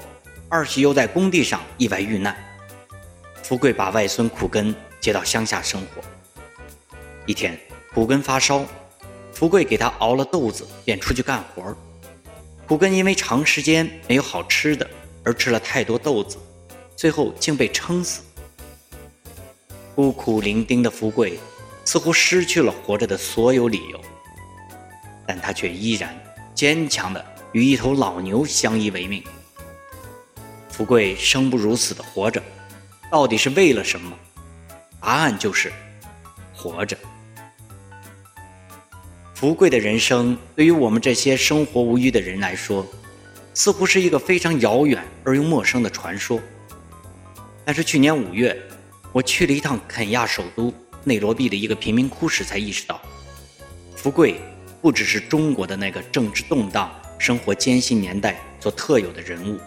S3: 二喜又在工地上意外遇难，福贵把外孙苦根接到乡下生活。一天，苦根发烧，福贵给他熬了豆子，便出去干活。苦根因为长时间没有好吃的，而吃了太多豆子，最后竟被撑死。孤苦伶仃的福贵似乎失去了活着的所有理由，但他却依然坚强地与一头老牛相依为命。福贵生不如死的活着，到底是为了什么？答案就是活着。福贵的人生，对于我们这些生活无虞的人来说，似乎是一个非常遥远而又陌生的传说。但是去年五月，我去了一趟肯亚首都内罗毕的一个贫民窟时，才意识到，福贵不只是中国的那个政治动荡、生活艰辛年代所特有的人物。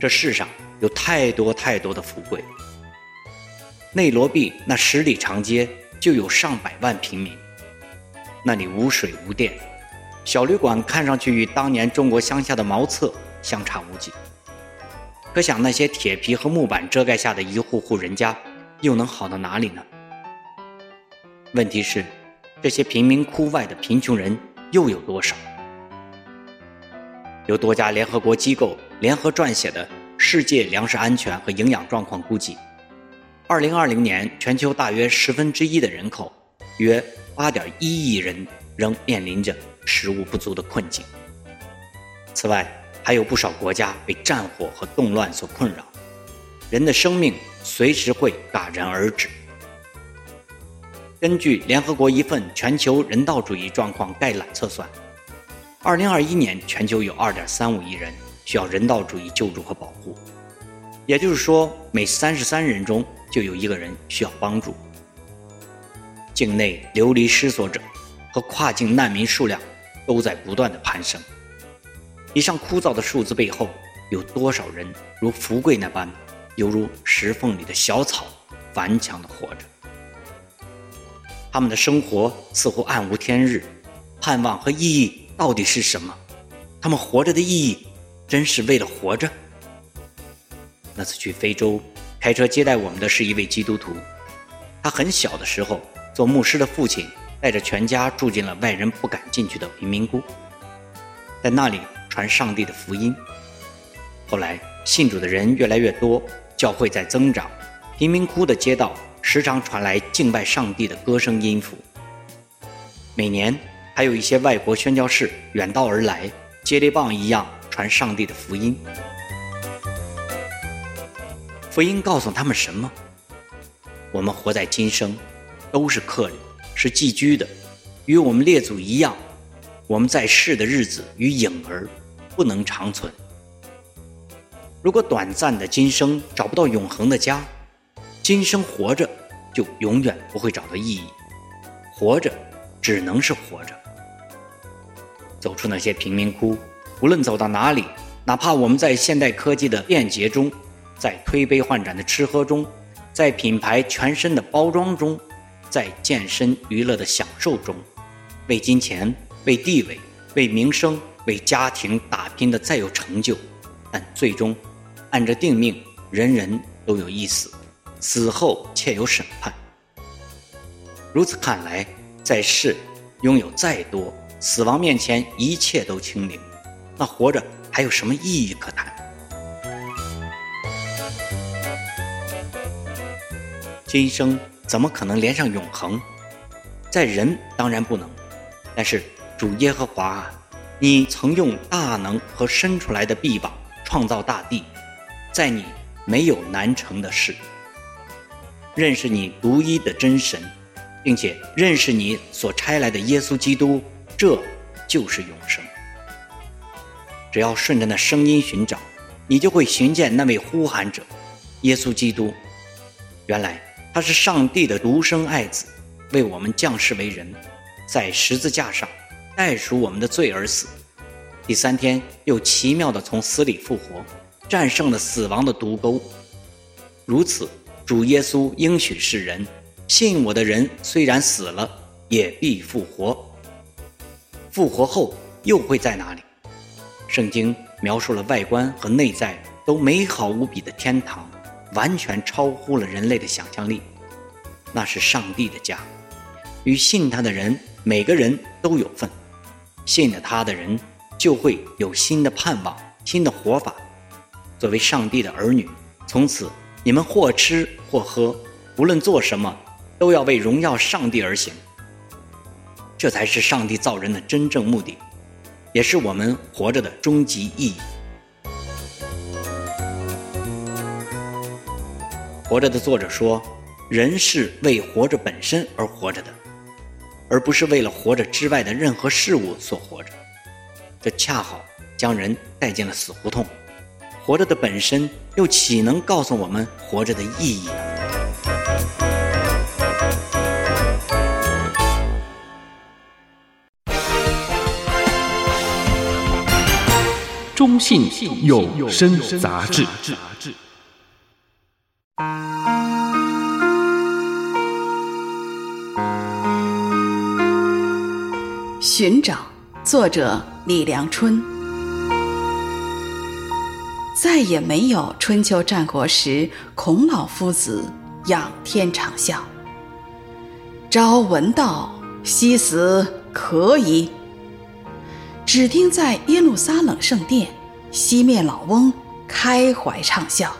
S3: 这世上有太多太多的福贵。内罗毕那十里长街就有上百万平民。那里无水无电，小旅馆看上去与当年中国乡下的茅厕相差无几。可想那些铁皮和木板遮盖下的一户户人家，又能好到哪里呢？问题是，这些贫民窟外的贫穷人又有多少？有多家联合国机构联合撰写的《世界粮食安全和营养状况估计》，二零二零年全球大约十分之一的人口，约。八点一亿人仍面临着食物不足的困境。此外，还有不少国家被战火和动乱所困扰，人的生命随时会戛然而止。根据联合国一份全球人道主义状况概览测算，二零二一年全球有二点三五亿人需要人道主义救助和保护，也就是说，每三十三人中就有一个人需要帮助。境内流离失所者和跨境难民数量都在不断的攀升。以上枯燥的数字背后，有多少人如福贵那般，犹如石缝里的小草，顽强的活着？他们的生活似乎暗无天日，盼望和意义到底是什么？他们活着的意义，真是为了活着？那次去非洲，开车接待我们的是一位基督徒，他很小的时候。做牧师的父亲带着全家住进了外人不敢进去的贫民窟，在那里传上帝的福音。后来信主的人越来越多，教会在增长，贫民窟的街道时常传来敬拜上帝的歌声音符。每年还有一些外国宣教士远道而来，接力棒一样传上帝的福音。福音告诉他们什么？我们活在今生。都是客人，是寄居的，与我们列祖一样，我们在世的日子与影儿，不能长存。如果短暂的今生找不到永恒的家，今生活着就永远不会找到意义。活着只能是活着。走出那些贫民窟，无论走到哪里，哪怕我们在现代科技的便捷中，在推杯换盏的吃喝中，在品牌全身的包装中。在健身娱乐的享受中，为金钱、为地位、为名声、为家庭打拼的再有成就，但最终按着定命，人人都有一死，死后且有审判。如此看来，在世拥有再多，死亡面前一切都清零，那活着还有什么意义可谈？今生。怎么可能连上永恒？在人当然不能，但是主耶和华，你曾用大能和伸出来的臂膀创造大地，在你没有难成的事。认识你独一的真神，并且认识你所差来的耶稣基督，这就是永生。只要顺着那声音寻找，你就会寻见那位呼喊者，耶稣基督。原来。他是上帝的独生爱子，为我们降世为人，在十字架上代赎我们的罪而死。第三天又奇妙地从死里复活，战胜了死亡的毒钩。如此，主耶稣应许世人：信我的人虽然死了，也必复活。复活后又会在哪里？圣经描述了外观和内在都美好无比的天堂。完全超乎了人类的想象力，那是上帝的家，与信他的人每个人都有份。信了他的人，就会有新的盼望、新的活法。作为上帝的儿女，从此你们或吃或喝，无论做什么，都要为荣耀上帝而行。这才是上帝造人的真正目的，也是我们活着的终极意义。活着的作者说，人是为活着本身而活着的，而不是为了活着之外的任何事物所活着。这恰好将人带进了死胡同。活着的本身又岂能告诉我们活着的意义呢？
S1: 中信有声杂志。
S2: 寻找，作者李良春。再也没有春秋战国时孔老夫子仰天长啸：“朝闻道，夕死可矣。”只听在耶路撒冷圣殿，西面老翁开怀畅笑：“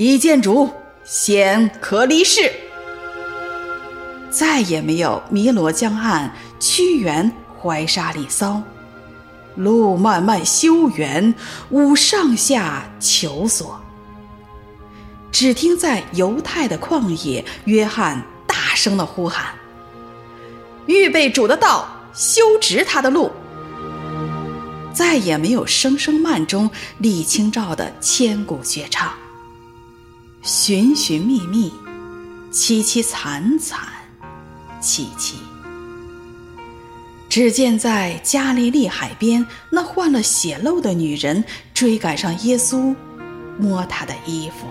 S2: 已见主，先可离世。”再也没有汨罗江岸屈原怀沙里骚：“路漫漫修远，吾上下求索。”只听在犹太的旷野，约翰大声的呼喊：“预备主的道，修直他的路。”再也没有声声慢中李清照的千古绝唱。寻寻觅觅，凄凄惨惨，戚戚。只见在加利利海边，那患了血漏的女人追赶上耶稣，摸他的衣服。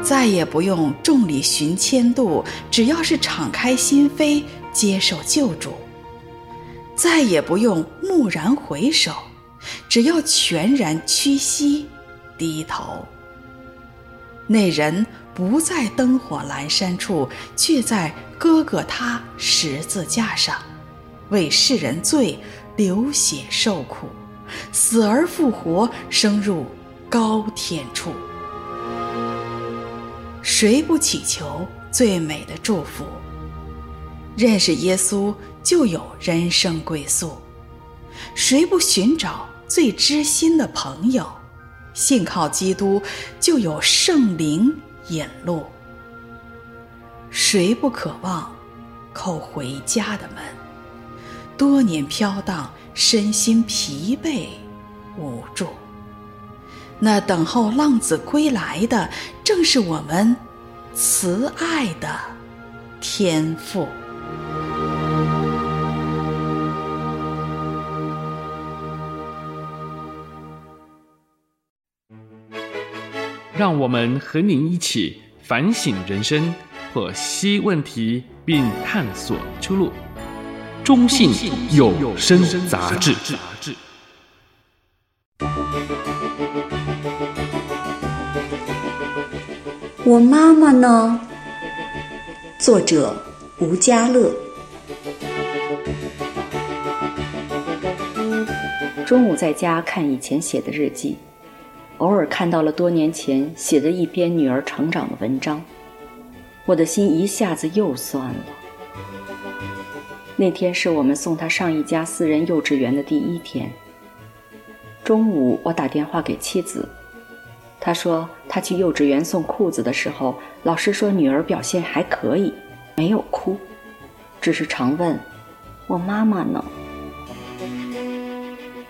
S2: 再也不用众里寻千度，只要是敞开心扉，接受救主。再也不用蓦然回首，只要全然屈膝低头。那人不在灯火阑珊处，却在哥哥他十字架上，为世人罪流血受苦，死而复活，升入高天处。谁不祈求最美的祝福？认识耶稣。就有人生归宿，谁不寻找最知心的朋友？信靠基督，就有圣灵引路。谁不渴望叩回家的门？多年飘荡，身心疲惫无助。那等候浪子归来的，正是我们慈爱的天父。
S1: 让我们和您一起反省人生，剖析问题，并探索出路。中信有声杂志。
S4: 我妈妈呢？作者吴家乐。中午在家看以前写的日记。偶尔看到了多年前写的一篇女儿成长的文章，我的心一下子又酸了。那天是我们送她上一家私人幼稚园的第一天。中午我打电话给妻子，她说她去幼稚园送裤子的时候，老师说女儿表现还可以，没有哭，只是常问：“我妈妈呢？”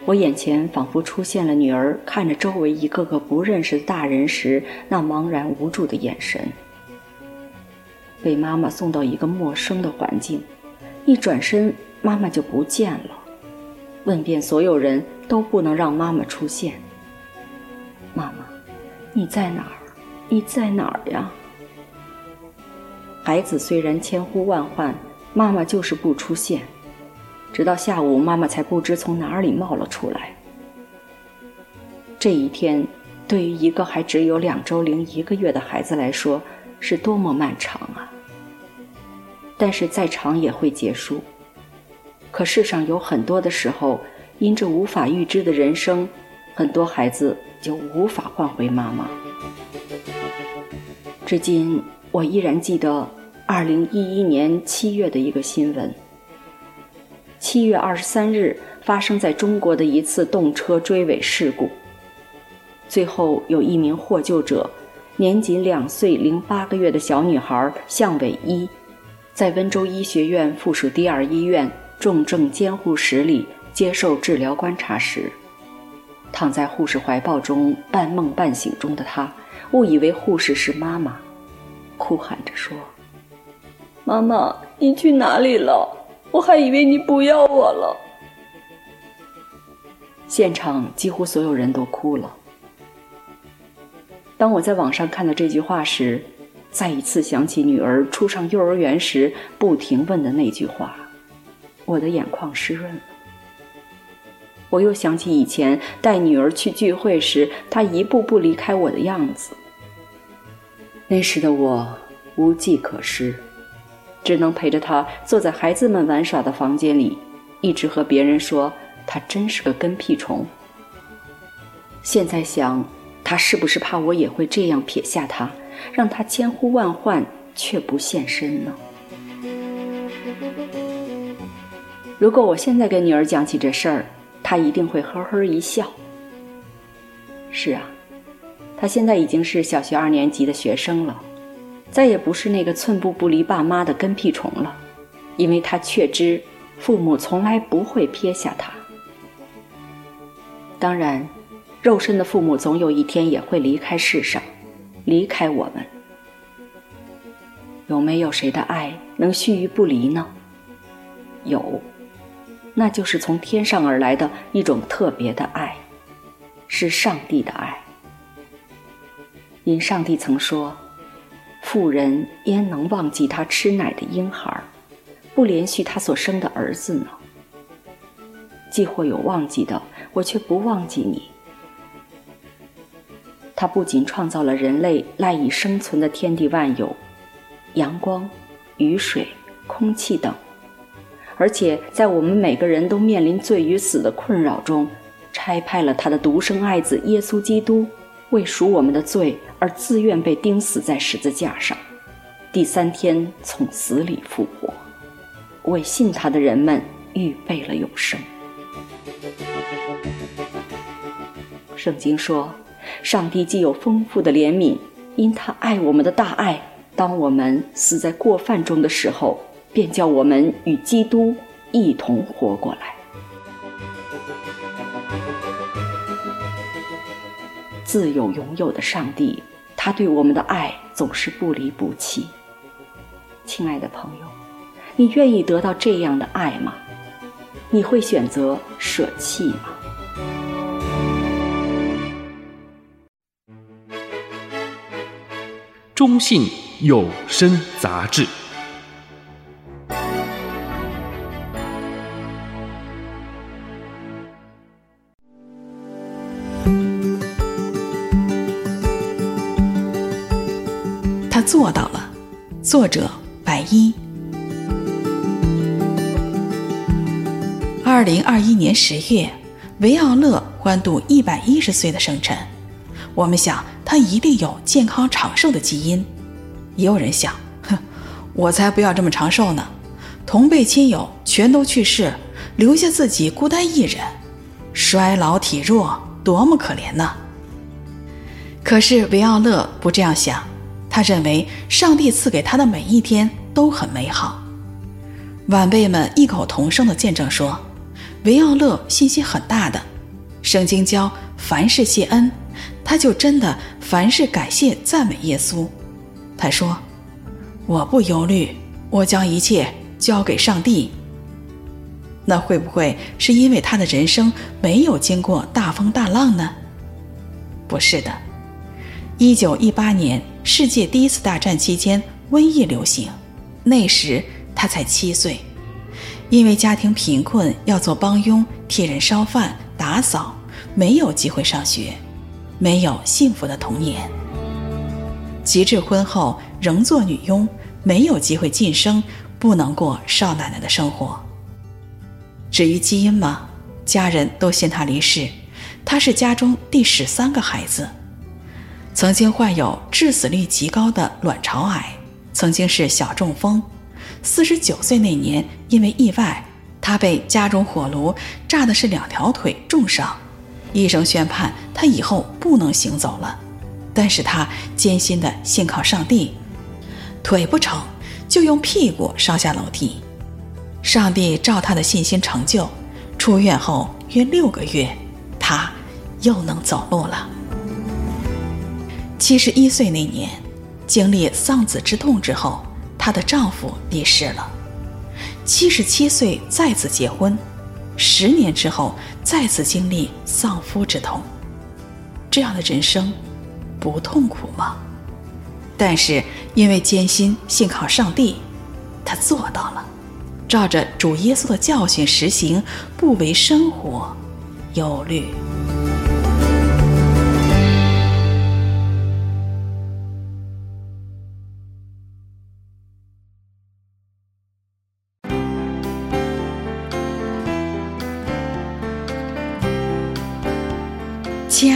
S4: 我眼前仿佛出现了女儿看着周围一个个不认识的大人时那茫然无助的眼神。被妈妈送到一个陌生的环境，一转身妈妈就不见了，问遍所有人都不能让妈妈出现。妈妈，你在哪儿？你在哪儿呀？孩子虽然千呼万唤，妈妈就是不出现。直到下午，妈妈才不知从哪里冒了出来。这一天，对于一个还只有两周零一个月的孩子来说，是多么漫长啊！但是再长也会结束。可世上有很多的时候，因这无法预知的人生，很多孩子就无法换回妈妈。至今，我依然记得二零一一年七月的一个新闻。七月二十三日，发生在中国的一次动车追尾事故。最后，有一名获救者，年仅两岁零八个月的小女孩向伟一，在温州医学院附属第二医院重症监护室里接受治疗观察时，躺在护士怀抱中半梦半醒中的她，误以为护士是妈妈，哭喊着说：“妈妈，你去哪里了？我还以为你不要我了。”现场几乎所有人都哭了。当我在网上看到这句话时，再一次想起女儿初上幼儿园时不停问的那句话，我的眼眶湿润了。我又想起以前带女儿去聚会时，她一步步离开我的样子。那时的我无计可施，只能陪着他坐在孩子们玩耍的房间里，一直和别人说他真是个跟屁虫。现在想，他是不是怕我也会这样撇下他，让他千呼万唤却不现身呢？如果我现在跟女儿讲起这事儿，她一定会呵呵一笑。是啊，她现在已经是小学二年级的学生了，再也不是那个寸步不离爸妈的跟屁虫了，因为他确知父母从来不会撇下他。当然。肉身的父母总有一天也会离开世上，离开我们。有没有谁的爱能须臾不离呢？有，那就是从天上而来的一种特别的爱，是上帝的爱。因上帝曾说：“妇人焉能忘记她吃奶的婴孩，不怜恤她所生的儿子呢？”既或有忘记的，我却不忘记你。他不仅创造了人类赖以生存的天地万有，阳光、雨水、空气等，而且在我们每个人都面临罪与死的困扰中，差派了他的独生爱子耶稣基督，为赎我们的罪而自愿被钉死在十字架上，第三天从死里复活，为信他的人们预备了永生。圣经说。上帝既有丰富的怜悯，因他爱我们的大爱，当我们死在过犯中的时候，便叫我们与基督一同活过来。自有永有的上帝，他对我们的爱总是不离不弃。亲爱的朋友，你愿意得到这样的爱吗？你会选择舍弃吗？
S1: 中信有声杂
S2: 志。做到了。作者：白衣。二零二一年十月，维奥勒欢度一百一十岁的生辰。我们想。他一定有健康长寿的基因，也有人想，哼，我才不要这么长寿呢！同辈亲友全都去世，留下自己孤单一人，衰老体弱，多么可怜呢！可是维奥勒不这样想，他认为上帝赐给他的每一天都很美好。晚辈们异口同声的见证说，维奥勒信心很大的，圣经教凡事谢恩。他就真的凡事感谢赞美耶稣。他说：“我不忧虑，我将一切交给上帝。”那会不会是因为他的人生没有经过大风大浪呢？不是的。一九一八年世界第一次大战期间，瘟疫流行，那时他才七岁，因为家庭贫困，要做帮佣，替人烧饭、打扫，没有机会上学。没有幸福的童年，及至婚后仍做女佣，没有机会晋升，不能过少奶奶的生活。至于基因嘛，家人都嫌他离世，他是家中第十三个孩子，曾经患有致死率极高的卵巢癌，曾经是小中风。四十九岁那年，因为意外，他被家中火炉炸的是两条腿重伤，医生宣判他以后不能行走了。但是他艰辛的信靠上帝，腿不成就用屁股上下楼梯。上帝照他的信心成就，出院后约六个月，他又能走路了。七十一岁那年，经历丧子之痛之后。她的丈夫离世了，七十七岁再次结婚，十年之后再次经历丧夫之痛，这样的人生不痛苦吗？但是因为艰辛信靠上帝，他做到了，照着主耶稣的教训实行，不为生活忧虑。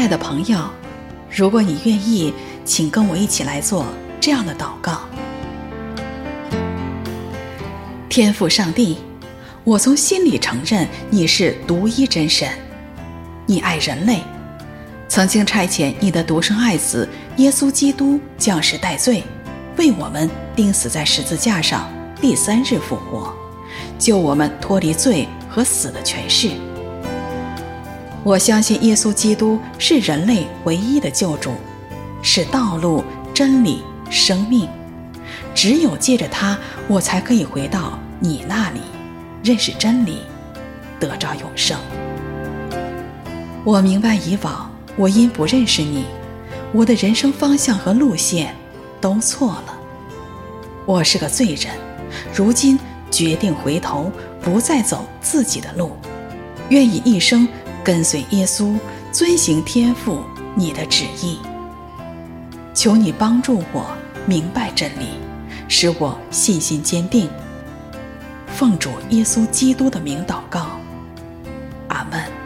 S2: 的朋友，如果你愿意，请跟我一起来做这样的祷告。天父上帝，我从心里承认你是独一真神，你爱人类，曾经差遣你的独生爱子耶稣基督降世代罪，为我们钉死在十字架上，第三日复活，救我们脱离罪和死的权势。我相信耶稣基督是人类唯一的救主，是道路、真理、生命。只有借着他，我才可以回到你那里，认识真理，得着永生。我明白以往我因不认识你，我的人生方向和路线都错了。我是个罪人，如今决定回头，不再走自己的路，愿意一生。跟随耶稣遵行天父你的旨意。求你帮助我明白真理使我信心坚定。奉主耶稣基督的名祷告阿门。